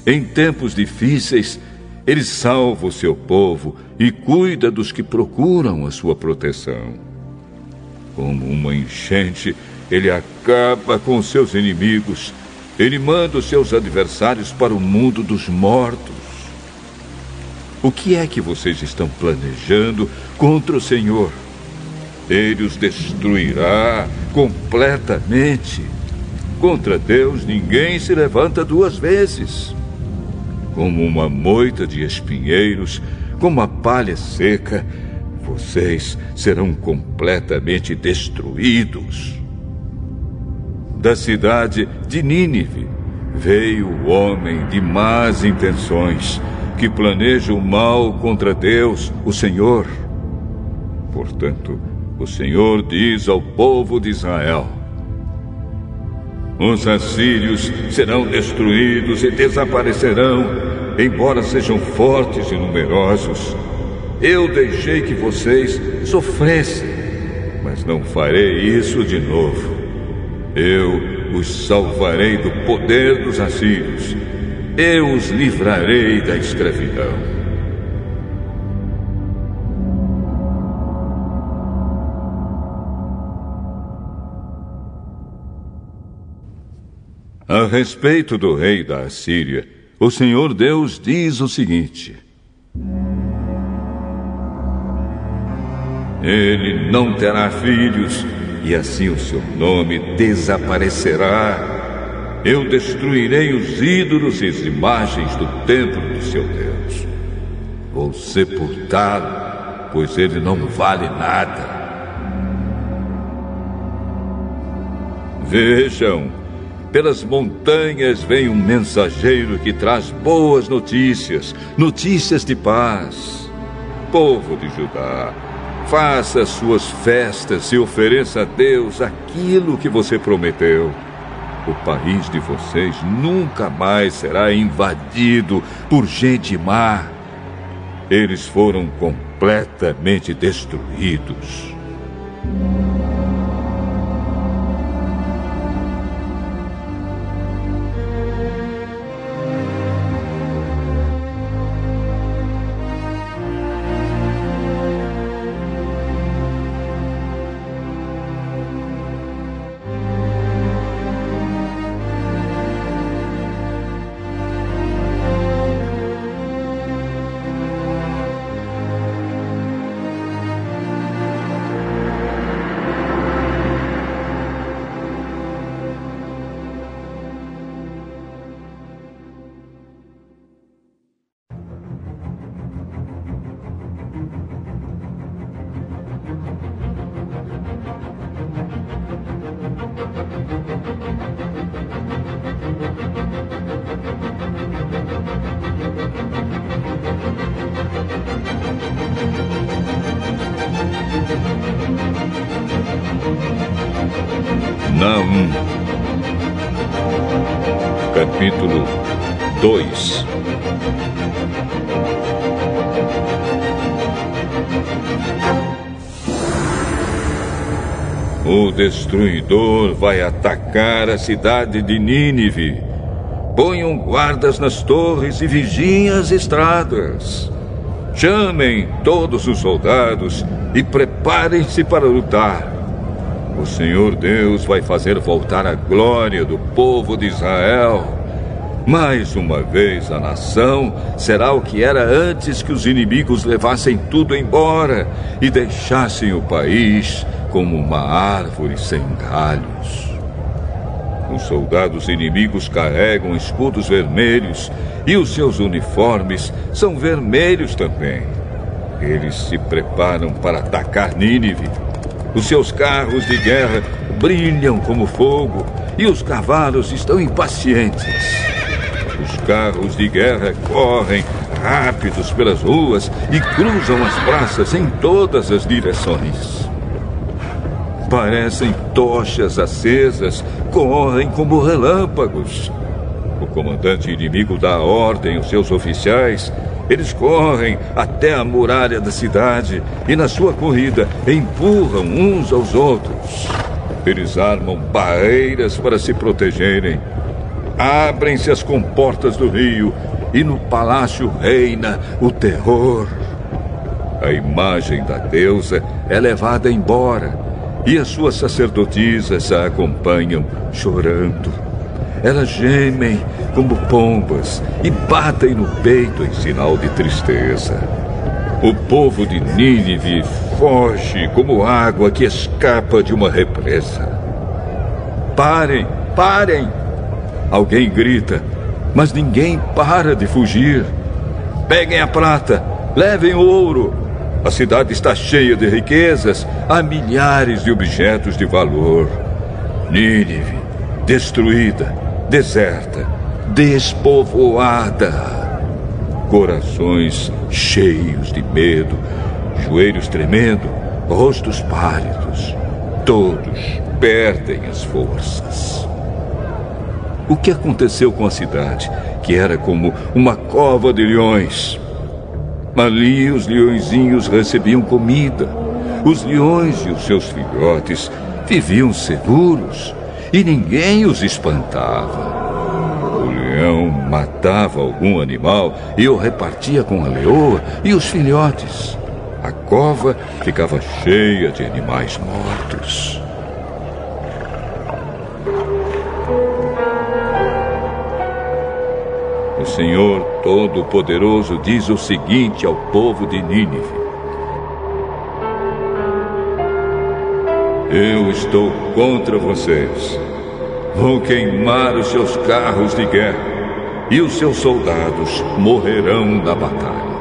Em tempos difíceis, ele salva o seu povo e cuida dos que procuram a sua proteção. Como uma enchente, ele acaba com seus inimigos. Ele manda os seus adversários para o mundo dos mortos. O que é que vocês estão planejando contra o Senhor? Ele os destruirá completamente. Contra Deus ninguém se levanta duas vezes. Como uma moita de espinheiros, como a palha seca, vocês serão completamente destruídos da cidade de Nínive veio o homem de más intenções que planeja o mal contra Deus, o Senhor. Portanto, o Senhor diz ao povo de Israel: Os assírios serão destruídos e desaparecerão, embora sejam fortes e numerosos. Eu deixei que vocês sofressem, mas não farei isso de novo. Eu os salvarei do poder dos assírios. Eu os livrarei da escravidão. A respeito do rei da Assíria, o Senhor Deus diz o seguinte: Ele não terá filhos e assim o seu nome desaparecerá. Eu destruirei os ídolos e as imagens do templo do seu Deus. Vou sepultá-lo, pois ele não vale nada. Vejam, pelas montanhas vem um mensageiro que traz boas notícias, notícias de paz. Povo de Judá, Faça suas festas e ofereça a Deus aquilo que você prometeu. O país de vocês nunca mais será invadido por gente má. Eles foram completamente destruídos. Cidade de Nínive. Ponham guardas nas torres e vigiem as estradas. Chamem todos os soldados e preparem-se para lutar. O Senhor Deus vai fazer voltar a glória do povo de Israel. Mais uma vez a nação será o que era antes que os inimigos levassem tudo embora e deixassem o país como uma árvore sem galhos. Os soldados inimigos carregam escudos vermelhos e os seus uniformes são vermelhos também. Eles se preparam para atacar Nínive. Os seus carros de guerra brilham como fogo e os cavalos estão impacientes. Os carros de guerra correm rápidos pelas ruas e cruzam as praças em todas as direções. Parecem tochas acesas, correm como relâmpagos. O comandante inimigo dá ordem aos seus oficiais. Eles correm até a muralha da cidade e, na sua corrida, empurram uns aos outros. Eles armam barreiras para se protegerem. Abrem-se as comportas do rio e no palácio reina o terror. A imagem da deusa é levada embora e as suas sacerdotisas a acompanham chorando. Elas gemem como pombas e batem no peito em sinal de tristeza. O povo de Nínive foge como água que escapa de uma represa. Parem, parem! Alguém grita, mas ninguém para de fugir. Peguem a prata, levem o ouro, a cidade está cheia de riquezas, há milhares de objetos de valor. Nínive, destruída, deserta, despovoada. Corações cheios de medo, joelhos tremendo, rostos pálidos. Todos perdem as forças. O que aconteceu com a cidade, que era como uma cova de leões? Ali os leõezinhos recebiam comida. Os leões e os seus filhotes viviam seguros e ninguém os espantava. O leão matava algum animal e o repartia com a leoa e os filhotes. A cova ficava cheia de animais mortos. O Senhor Todo-Poderoso diz o seguinte ao povo de Nínive: Eu estou contra vocês. Vou queimar os seus carros de guerra e os seus soldados morrerão na batalha.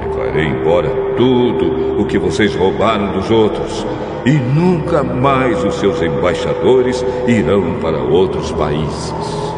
Levarei embora tudo o que vocês roubaram dos outros e nunca mais os seus embaixadores irão para outros países.